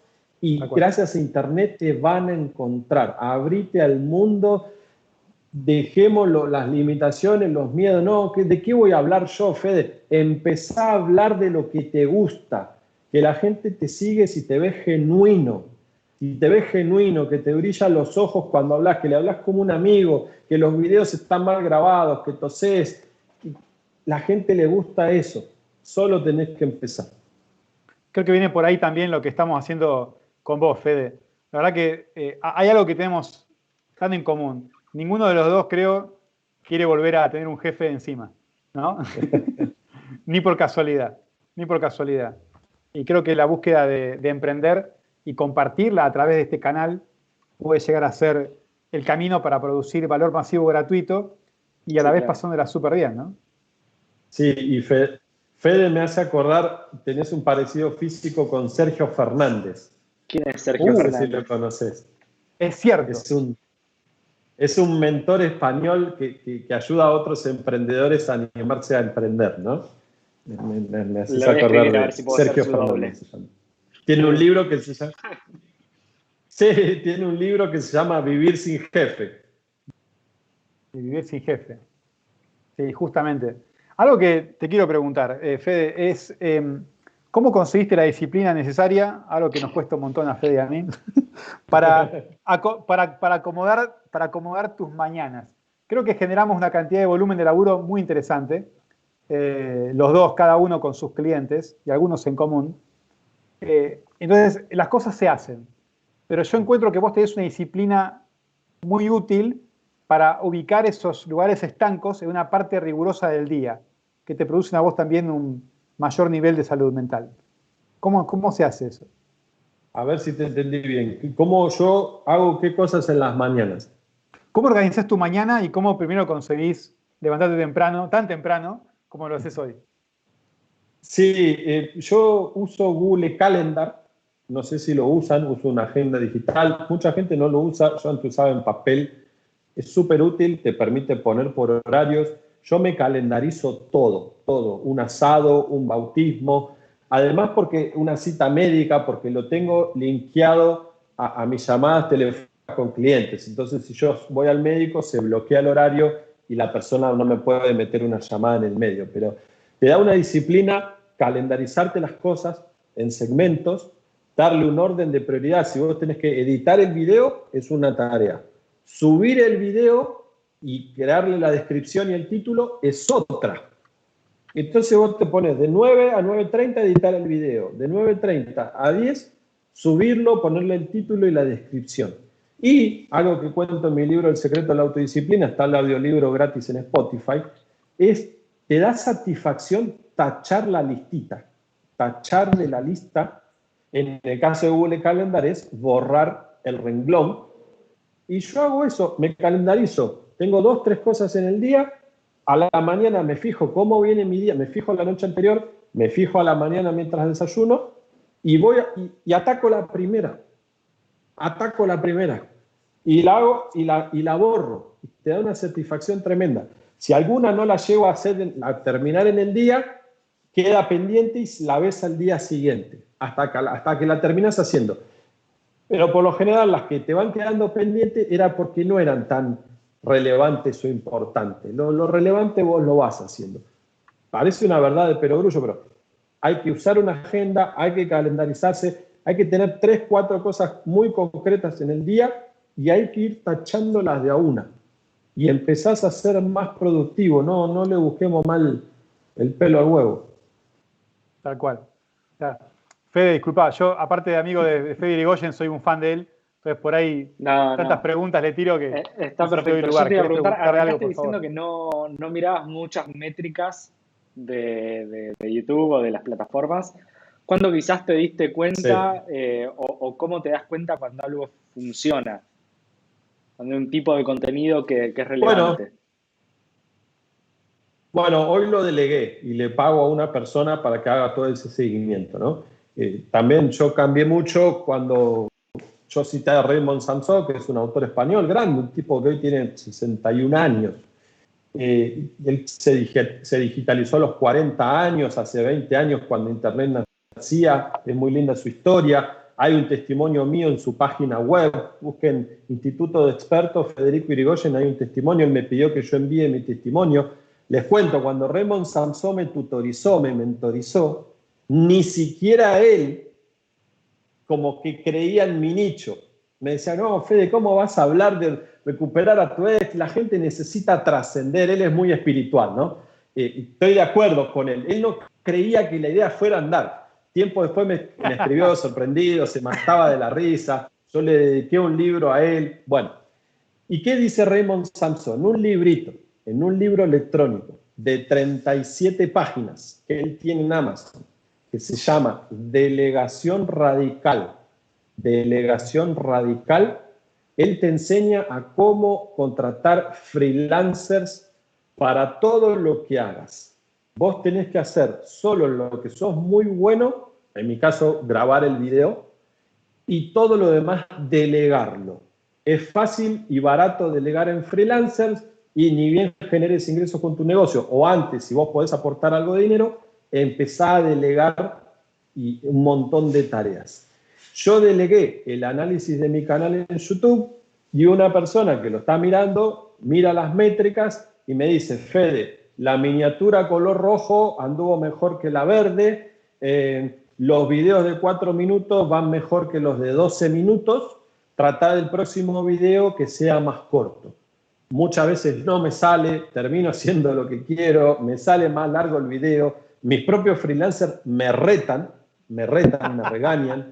y gracias a Internet te van a encontrar. Abrite al mundo, dejemos las limitaciones, los miedos. No, ¿de qué voy a hablar yo, Fede? Empezá a hablar de lo que te gusta, que la gente te sigue si te ve genuino y te ves genuino, que te brillan los ojos cuando hablas, que le hablas como un amigo, que los videos están mal grabados, que toses, la gente le gusta eso. Solo tenés que empezar. Creo que viene por ahí también lo que estamos haciendo con vos, Fede. La verdad que eh, hay algo que tenemos tan en común. Ninguno de los dos, creo, quiere volver a tener un jefe encima, ¿no? ni por casualidad, ni por casualidad. Y creo que la búsqueda de emprender y compartirla a través de este canal puede llegar a ser el camino para producir valor masivo gratuito y a la vez pasándola súper bien, ¿no? Sí, y Fede, me hace acordar, tenés un parecido físico con Sergio Fernández. ¿Quién es Sergio uh, Fernández? Si lo conoces. Es cierto. Es un, es un mentor español que, ayuda a otros emprendedores a animarse a emprender, ¿no? Me, me, haces acordar de Sergio Fernández. Tiene un libro que se llama. Sí, tiene un libro que se llama Vivir sin jefe. Vivir sin jefe. Sí, justamente. Algo que te quiero preguntar, eh, Fede, es em, ¿cómo conseguiste la disciplina necesaria, algo que nos cuesta un montón a Fede y a mí, para, para, acomodar, para acomodar tus mañanas? Creo que generamos una cantidad de volumen de laburo muy interesante, eh, los dos, cada uno con sus clientes y algunos en común. Eh, entonces, las cosas se hacen. Pero yo encuentro que vos tenés una disciplina muy útil para ubicar esos lugares estancos en una parte rigurosa del día, que te producen a vos también un mayor nivel de salud mental. ¿Cómo, cómo se hace eso? A ver si te entendí bien. ¿Cómo yo hago qué cosas en las mañanas? ¿Cómo organizas tu mañana y cómo primero conseguís levantarte temprano, tan temprano como lo haces hoy? Sí, eh, yo uso Google Calendar, no sé si lo usan, uso una agenda digital, mucha gente no lo usa, yo antes usaba en papel, es súper útil, te permite poner por horarios, yo me calendarizo todo, todo, un asado, un bautismo, además porque una cita médica, porque lo tengo linkeado a, a mis llamadas telefónicas con clientes, entonces si yo voy al médico se bloquea el horario y la persona no me puede meter una llamada en el medio, pero te da una disciplina calendarizarte las cosas en segmentos, darle un orden de prioridad. Si vos tenés que editar el video, es una tarea. Subir el video y crearle la descripción y el título es otra. Entonces vos te pones de 9 a 9.30 editar el video, de 9.30 a 10 subirlo, ponerle el título y la descripción. Y algo que cuento en mi libro El secreto de la autodisciplina, está el audiolibro gratis en Spotify, es, te da satisfacción tachar la listita, tachar de la lista, en el caso de Google Calendar es borrar el renglón, y yo hago eso, me calendarizo, tengo dos, tres cosas en el día, a la mañana me fijo cómo viene mi día, me fijo la noche anterior, me fijo a la mañana mientras desayuno y voy y, ataco la primera. Ataco la primera. Y la hago y la, y la borro. Te da una satisfacción tremenda. Si alguna no la llego a hacer, a terminar en el día, queda pendiente y la ves al día siguiente, hasta hasta que la terminas haciendo. Pero por lo general las que te van quedando pendientes era porque no eran tan relevantes o importantes. Lo, lo relevante vos lo vas haciendo. Parece una verdad de perogrullo, pero hay que usar una agenda, hay que calendarizarse, hay que tener tres, cuatro cosas muy concretas en el día y hay que ir tachándolas de a una. Y empezás a ser más productivo, no, no le busquemos mal el pelo al huevo. Tal cual. Fede, disculpa, yo aparte de amigo de, Fede Irigoyen, soy un fan de él. Entonces por ahí tantas preguntas le tiro que... Eh, está perfecto. Yo te iba a preguntar, algo, diciendo que no, no mirabas muchas métricas de, YouTube o de las plataformas. ¿Cuándo quizás te diste cuenta eh, o, cómo te das cuenta cuando algo funciona? Cuando hay un tipo de contenido que, es relevante. Bueno, hoy lo delegué y le pago a una persona para que haga todo ese seguimiento, ¿no? Eh, también yo cambié mucho cuando yo cité a Raymond Samson, que es un autor español grande, un tipo que hoy tiene 61 años. Eh, él se, digitalizó a los 40 años, hace 20 años cuando Internet nacía, es muy linda su historia. Hay un testimonio mío en su página web, busquen Instituto de Expertos Federico Irigoyen, hay un testimonio, él me pidió que yo envíe mi testimonio. Les cuento, cuando Raymond Samson me tutorizó, me mentorizó, ni siquiera él como que creía en mi nicho. Me decía, no, Fede, ¿cómo vas a hablar de recuperar a tu ex? La gente necesita trascender, él es muy espiritual, ¿no? Eh, estoy de acuerdo con él. Él no creía que la idea fuera andar. Tiempo después me, escribió sorprendido, se mataba de la risa. Yo le dediqué un libro a él. Bueno, ¿y qué dice Raymond Samson? Un librito, en un libro electrónico de 37 páginas que él tiene en Amazon que se llama Delegación Radical. Delegación Radical, él te enseña a cómo contratar freelancers para todo lo que hagas. Vos tenés que hacer solo lo que sos muy bueno, en mi caso grabar el video, y todo lo demás delegarlo. Es fácil y barato delegar en freelancers y ni bien generes ingresos con tu negocio, o antes, si vos podés aportar algo de dinero, empezar a delegar y un montón de tareas. Yo delegué el análisis de mi canal en YouTube y una persona que lo está mirando mira las métricas y me dice, Fede, la miniatura color rojo anduvo mejor que la verde, eh, los videos de 4 minutos van mejor que los de 12 minutos, trata del próximo video que sea más corto. Muchas veces no me sale, termino haciendo lo que quiero, me sale más largo el video, mis propios freelancers me retan, me retan, me regañan.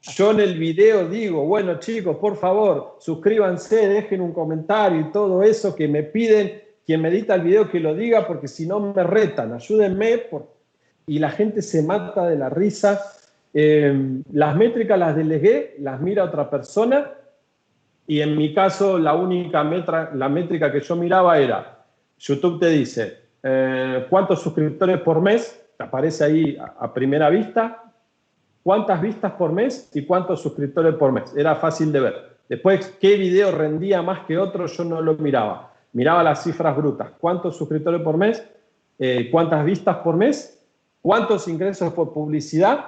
Yo en el video digo, bueno chicos, por favor, suscríbanse, dejen un comentario y todo eso que me piden quien me edita el video que lo diga, porque si no me retan, ayúdenme. Y la gente se mata de la risa. Em, las métricas las delegué, las mira otra persona. Y en mi caso, la única la métrica que yo miraba era, YouTube te dice, eh, cuántos suscriptores por mes, aparece ahí a, primera vista, cuántas vistas por mes y cuántos suscriptores por mes. Era fácil de ver. Después, qué video rendía más que otro, yo no lo miraba. Miraba las cifras brutas. ¿Cuántos suscriptores por mes? Eh, ¿Cuántas vistas por mes? ¿Cuántos ingresos por publicidad?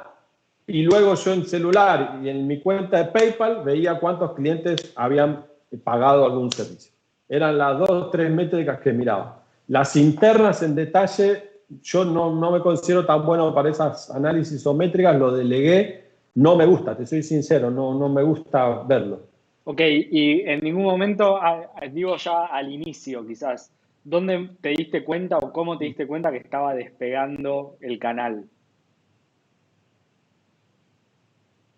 Y luego yo en celular y en mi cuenta de PayPal veía cuántos clientes habían pagado algún servicio. Eran las dos o tres métricas que miraba. Las internas en detalle, yo no, no me considero tan bueno para esas análisis o métricas, lo delegué, no me gusta, te soy sincero, no, no me gusta verlo. Ok, y en ningún momento, digo ya al inicio quizás, ¿dónde te diste cuenta o cómo te diste cuenta que estaba despegando el canal?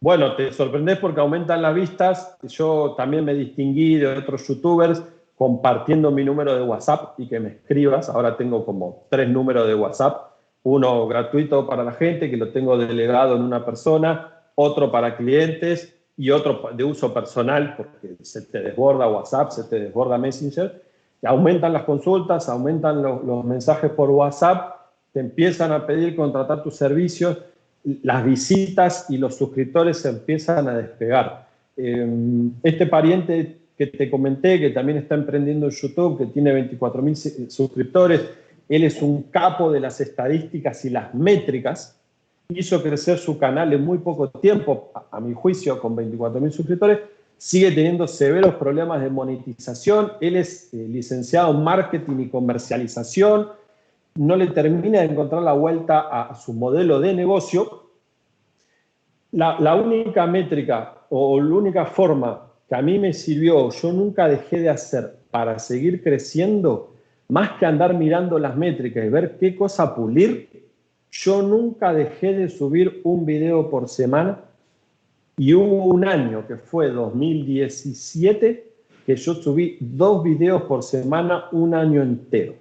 Bueno, te sorprendes porque aumentan las vistas. Yo también me distinguí de otros youtubers compartiendo mi número de WhatsApp y que me escribas. Ahora tengo como tres números de WhatsApp. Uno gratuito para la gente, que lo tengo delegado en una persona, otro para clientes y otro de uso personal, porque se te desborda WhatsApp, se te desborda Messenger. Y aumentan las consultas, aumentan los, mensajes por WhatsApp, te empiezan a pedir contratar tus servicios, las visitas y los suscriptores se empiezan a despegar. Em, este pariente que te comenté, que también está emprendiendo en YouTube, que tiene 24 mil suscriptores, él es un capo de las estadísticas y las métricas, hizo crecer su canal en muy poco tiempo, a, mi juicio, con 24 mil suscriptores, sigue teniendo severos problemas de monetización, él es eh, licenciado en marketing y comercialización, no le termina de encontrar la vuelta a, su modelo de negocio. La, la única métrica o la única forma que a mí me sirvió, yo nunca dejé de hacer para seguir creciendo, más que andar mirando las métricas y ver qué cosa pulir, yo nunca dejé de subir un video por semana y hubo un año que fue 2017 que yo subí dos videos por semana un año entero.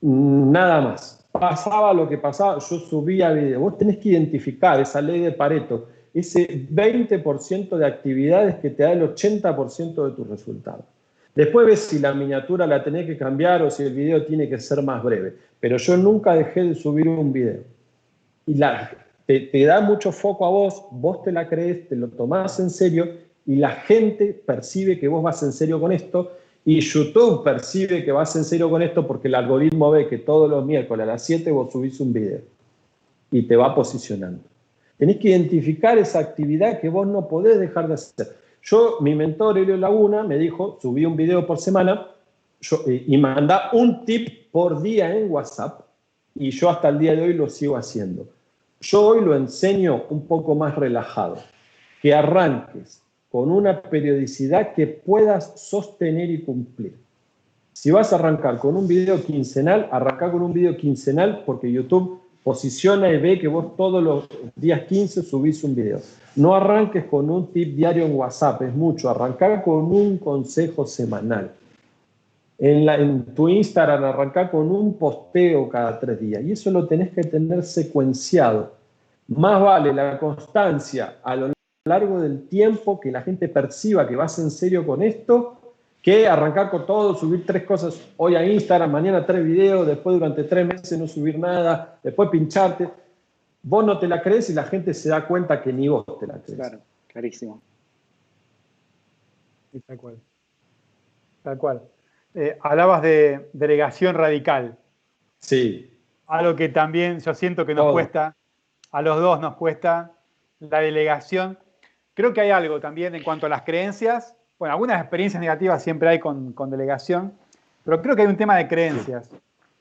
Nada más. Pasaba lo que pasaba, yo subía videos. Vos tenés que identificar esa ley de Pareto ese 20% de actividades que te da el 80% de tus resultados. Después ves si la miniatura la tenés que cambiar o si el video tiene que ser más breve. Pero yo nunca dejé de subir un video. Y la, te, te da mucho foco a vos, vos te la crees, te lo tomás en serio y la gente percibe que vos vas en serio con esto y YouTube percibe que vas en serio con esto porque el algoritmo ve que todos los miércoles a las 7 vos subís un video y te va posicionando. Tenés que identificar esa actividad que vos no podés dejar de hacer. Yo, mi mentor, Elio Laguna, me dijo, subí un video por semana eh, y manda un tip por día en WhatsApp y yo hasta el día de hoy lo sigo haciendo. Yo hoy lo enseño un poco más relajado, que arranques con una periodicidad que puedas sostener y cumplir. Si vas a arrancar con un video quincenal, arranca con un video quincenal porque YouTube posiciona y ve que vos todos los días 15 subís un video. No arranques con un tip diario en WhatsApp, es mucho. Arrancar con un consejo semanal. En, la, tu Instagram, arrancar con un posteo cada tres días. Y eso lo tenés que tener secuenciado. Más vale la constancia a lo largo del tiempo, que la gente perciba que vas en serio con esto, que arrancar con todo, subir tres cosas hoy a Instagram, mañana tres videos, después durante tres meses no subir nada, después pincharte. Vos no te la crees y la gente se da cuenta que ni vos te la crees. Claro, clarísimo. tal cual. Tal cual. Eh, hablabas de delegación radical. Sí. Algo que también yo siento que nos cuesta, a los dos nos cuesta, la delegación. Creo que hay algo también en cuanto a las creencias bueno, algunas experiencias negativas siempre hay con, delegación, pero creo que hay un tema de creencias.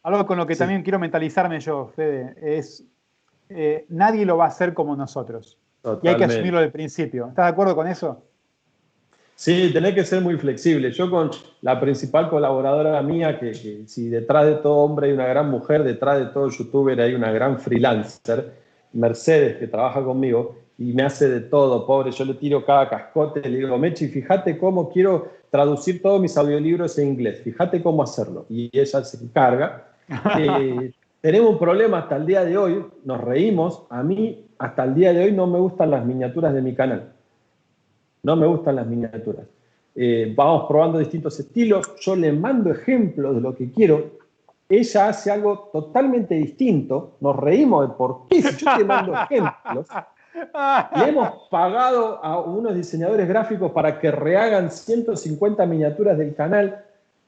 Algo con lo que también quiero mentalizarme yo, Fede, es eh, nadie lo va a hacer como nosotros. Y hay que asumirlo del principio. ¿Estás de acuerdo con eso? Sí, tenés que ser muy flexible. Yo con la principal colaboradora mía, que, que, si detrás de todo hombre hay una gran mujer, detrás de todo youtuber hay una gran freelancer, Mercedes, que trabaja conmigo, y me hace de todo, pobre. Yo le tiro cada cascote, le digo, Mechi, fíjate cómo quiero traducir todos mis audiolibros en inglés, fíjate cómo hacerlo. Y ella se encarga. Eh, tenemos un problema hasta el día de hoy, nos reímos, a mí hasta el día de hoy no me gustan las miniaturas de mi canal. No me gustan las miniaturas. Eh, vamos probando distintos estilos, yo le mando ejemplos de lo que quiero, ella hace algo totalmente distinto, nos reímos de por qué, si yo te mando ejemplos, y hemos pagado a unos diseñadores gráficos para que rehagan 150 miniaturas del canal.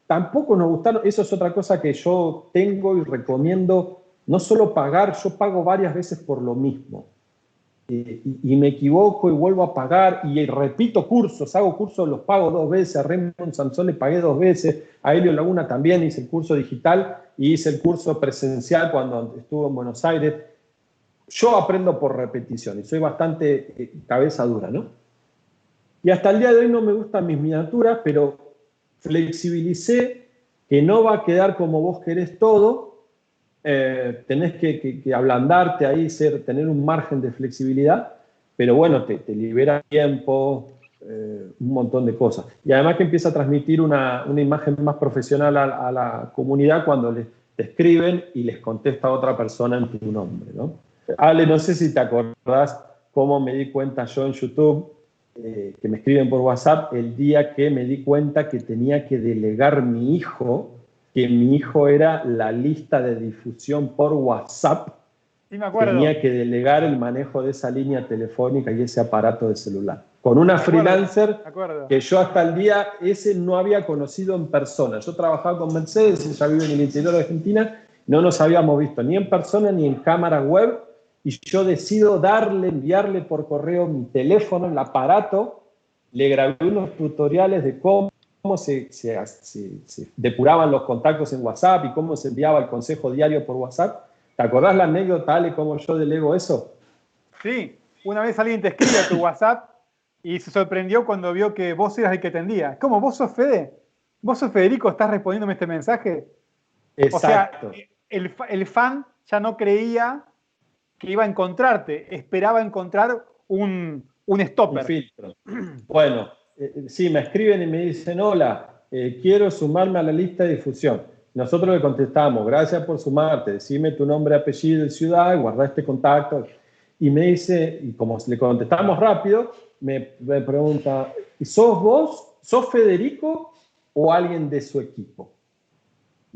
Tampoco nos gustaron. Eso es otra cosa que yo tengo y recomiendo. No solo pagar, yo pago varias veces por lo mismo. y, me equivoco y vuelvo a pagar y repito cursos, hago cursos, los pago dos veces, a Raymond Sansón le pagué dos veces, a Helio Laguna también hice el curso digital y hice el curso presencial cuando estuvo en Buenos Aires yo aprendo por repetición y soy bastante eh, cabeza dura, ¿no? Y hasta el día de hoy no me gustan mis miniaturas, pero flexibilicé que no va a quedar como vos querés todo, eh, tenés que, ablandarte ahí, ser, tener un margen de flexibilidad, pero bueno, te, libera tiempo, eh, un montón de cosas. Y además que empieza a transmitir una, imagen más profesional a, la comunidad cuando les, te escriben y les contesta otra persona en tu nombre. ¿no? Ale, no sé si te acordás cómo me di cuenta yo en YouTube, eh, que me escriben por WhatsApp, el día que me di cuenta que tenía que delegar mi hijo, que mi hijo era la lista de difusión por WhatsApp. Sí, me acuerdo. Tenía que delegar el manejo de esa línea telefónica y ese aparato de celular. Con una freelancer que yo hasta el día ese no había conocido en persona. Yo trabajaba con Mercedes, ella vive en el interior de Argentina, no nos habíamos visto ni en persona ni en cámara web y yo decido darle, enviarle por correo mi teléfono, el aparato, le grabé unos tutoriales de cómo se, depuraban los contactos en WhatsApp y cómo se enviaba el consejo diario por WhatsApp. ¿Te acordás la anécdota, Ale, cómo yo delego eso? Sí, una vez alguien te escribe a tu WhatsApp y se sorprendió cuando vio que vos eras el que atendía. ¿Cómo? ¿Vos sos Fede? ¿Vos sos Federico? ¿Estás respondiéndome este mensaje? Exacto. O sea, el, el fan ya no creía que iba a encontrarte, esperaba encontrar un, un stopper. Bueno, eh, eh, sí, me escriben y me dicen, hola, eh, quiero sumarme a la lista de difusión. Nosotros le contestamos, gracias por sumarte, decime tu nombre, apellido y ciudad, guarda este contacto. Y me dice, y como le contestamos rápido, me, me pregunta, ¿sos vos? ¿Sos Federico o alguien de su equipo?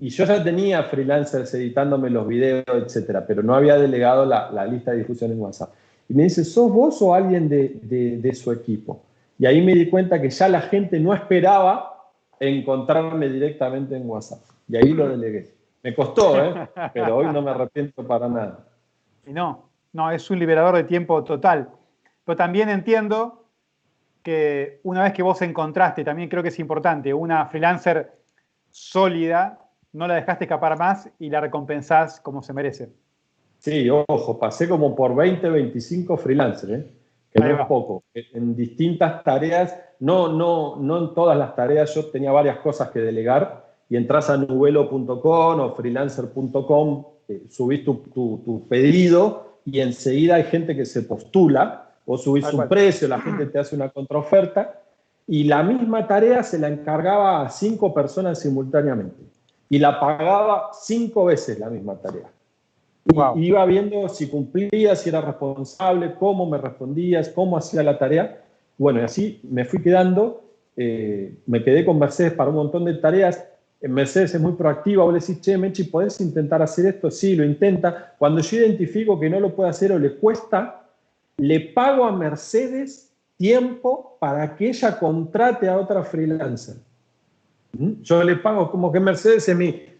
Y yo ya tenía freelancers editándome los videos, etcétera, pero no había delegado la, lista de difusión en WhatsApp. Y me dice, ¿sos vos o alguien de, su equipo? Y ahí me di cuenta que ya la gente no esperaba encontrarme directamente en WhatsApp. Y ahí lo delegué. Me costó, ¿eh? pero hoy no me arrepiento para nada. Y no, no, es un liberador de tiempo total. Pero también entiendo que una vez que vos encontraste, también creo que es importante, una freelancer sólida, no la dejaste escapar más y la recompensás como se merece. Sí, ojo, pasé como por 20, 25 freelancers, ¿eh? que no es poco. En distintas tareas, no, no, no en todas las tareas, yo tenía varias cosas que delegar y entras a nubelo.com o freelancer.com, eh, subís tu, pedido y enseguida hay gente que se postula o subís un precio, la gente te hace una contraoferta y la misma tarea se la encargaba a cinco personas simultáneamente y la pagaba cinco veces la misma tarea. Y iba viendo si cumplía, si era responsable, cómo me respondías, cómo hacía la tarea. Bueno, y así me fui quedando, eh, me quedé con Mercedes para un montón de tareas. Mercedes es muy proactiva, vos le decís, che, Mechi, ¿podés intentar hacer esto? Sí, lo intenta. Cuando yo identifico que no lo puede hacer o le cuesta, le pago a Mercedes tiempo para que ella contrate a otra freelancer. Yo le pago como que Mercedes es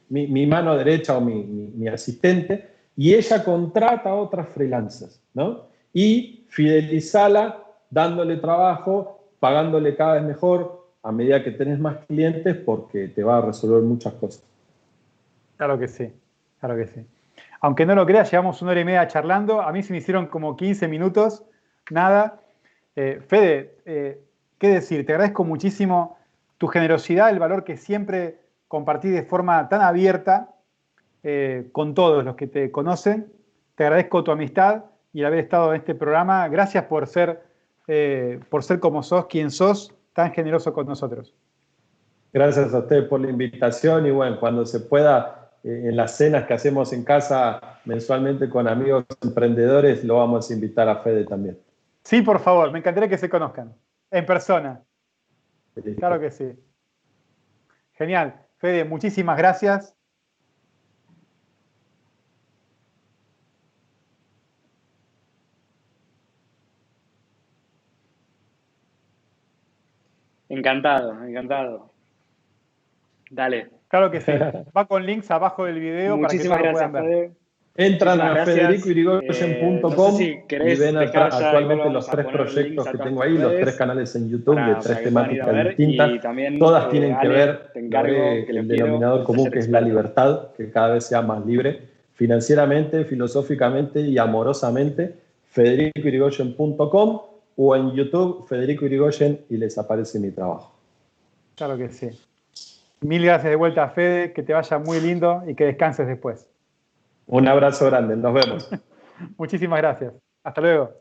mi, mano derecha o mi, asistente y ella contrata a otras freelancers, ¿no? Y fidelizala dándole trabajo, pagándole cada vez mejor a medida que tenés más clientes porque te va a resolver muchas cosas. Claro que sí, claro que sí. Aunque no lo creas, llevamos una hora y media charlando. A mí se me hicieron como 15 minutos, nada. Eh, Fede, eh, ¿qué decir? Te agradezco muchísimo tu generosidad, el valor que siempre compartí de forma tan abierta eh, con todos los que te conocen. Te agradezco tu amistad y el haber estado en este programa. Gracias por ser, eh, por ser como sos, quien sos, tan generoso con nosotros. Gracias a usted por la invitación y bueno, cuando se pueda, eh, en las cenas que hacemos en casa mensualmente con amigos emprendedores, lo vamos a invitar a Fede también. Sí, por favor, me encantaría que se conozcan en persona. Claro que sí. Genial. Fede, muchísimas gracias. Encantado, encantado. Dale. Claro que sí. Va con links abajo del video Muchísimas para que gracias, puedan ver. Entran a federicorigoyen.com eh, y ven actualmente los tres proyectos que tengo ahí, los tres canales en YouTube de tres temáticas distintas. Todas eh, tienen que ver con el denominador común que es la libertad, que cada vez sea más libre, financieramente, filosóficamente y amorosamente. federicorigoyen.com o en YouTube Federico Irigoyen y les aparece mi trabajo. Claro que sí. Mil gracias de vuelta, a Fede, que te vaya muy lindo y que descanses después. Un abrazo grande, nos vemos. Muchísimas gracias. Hasta luego.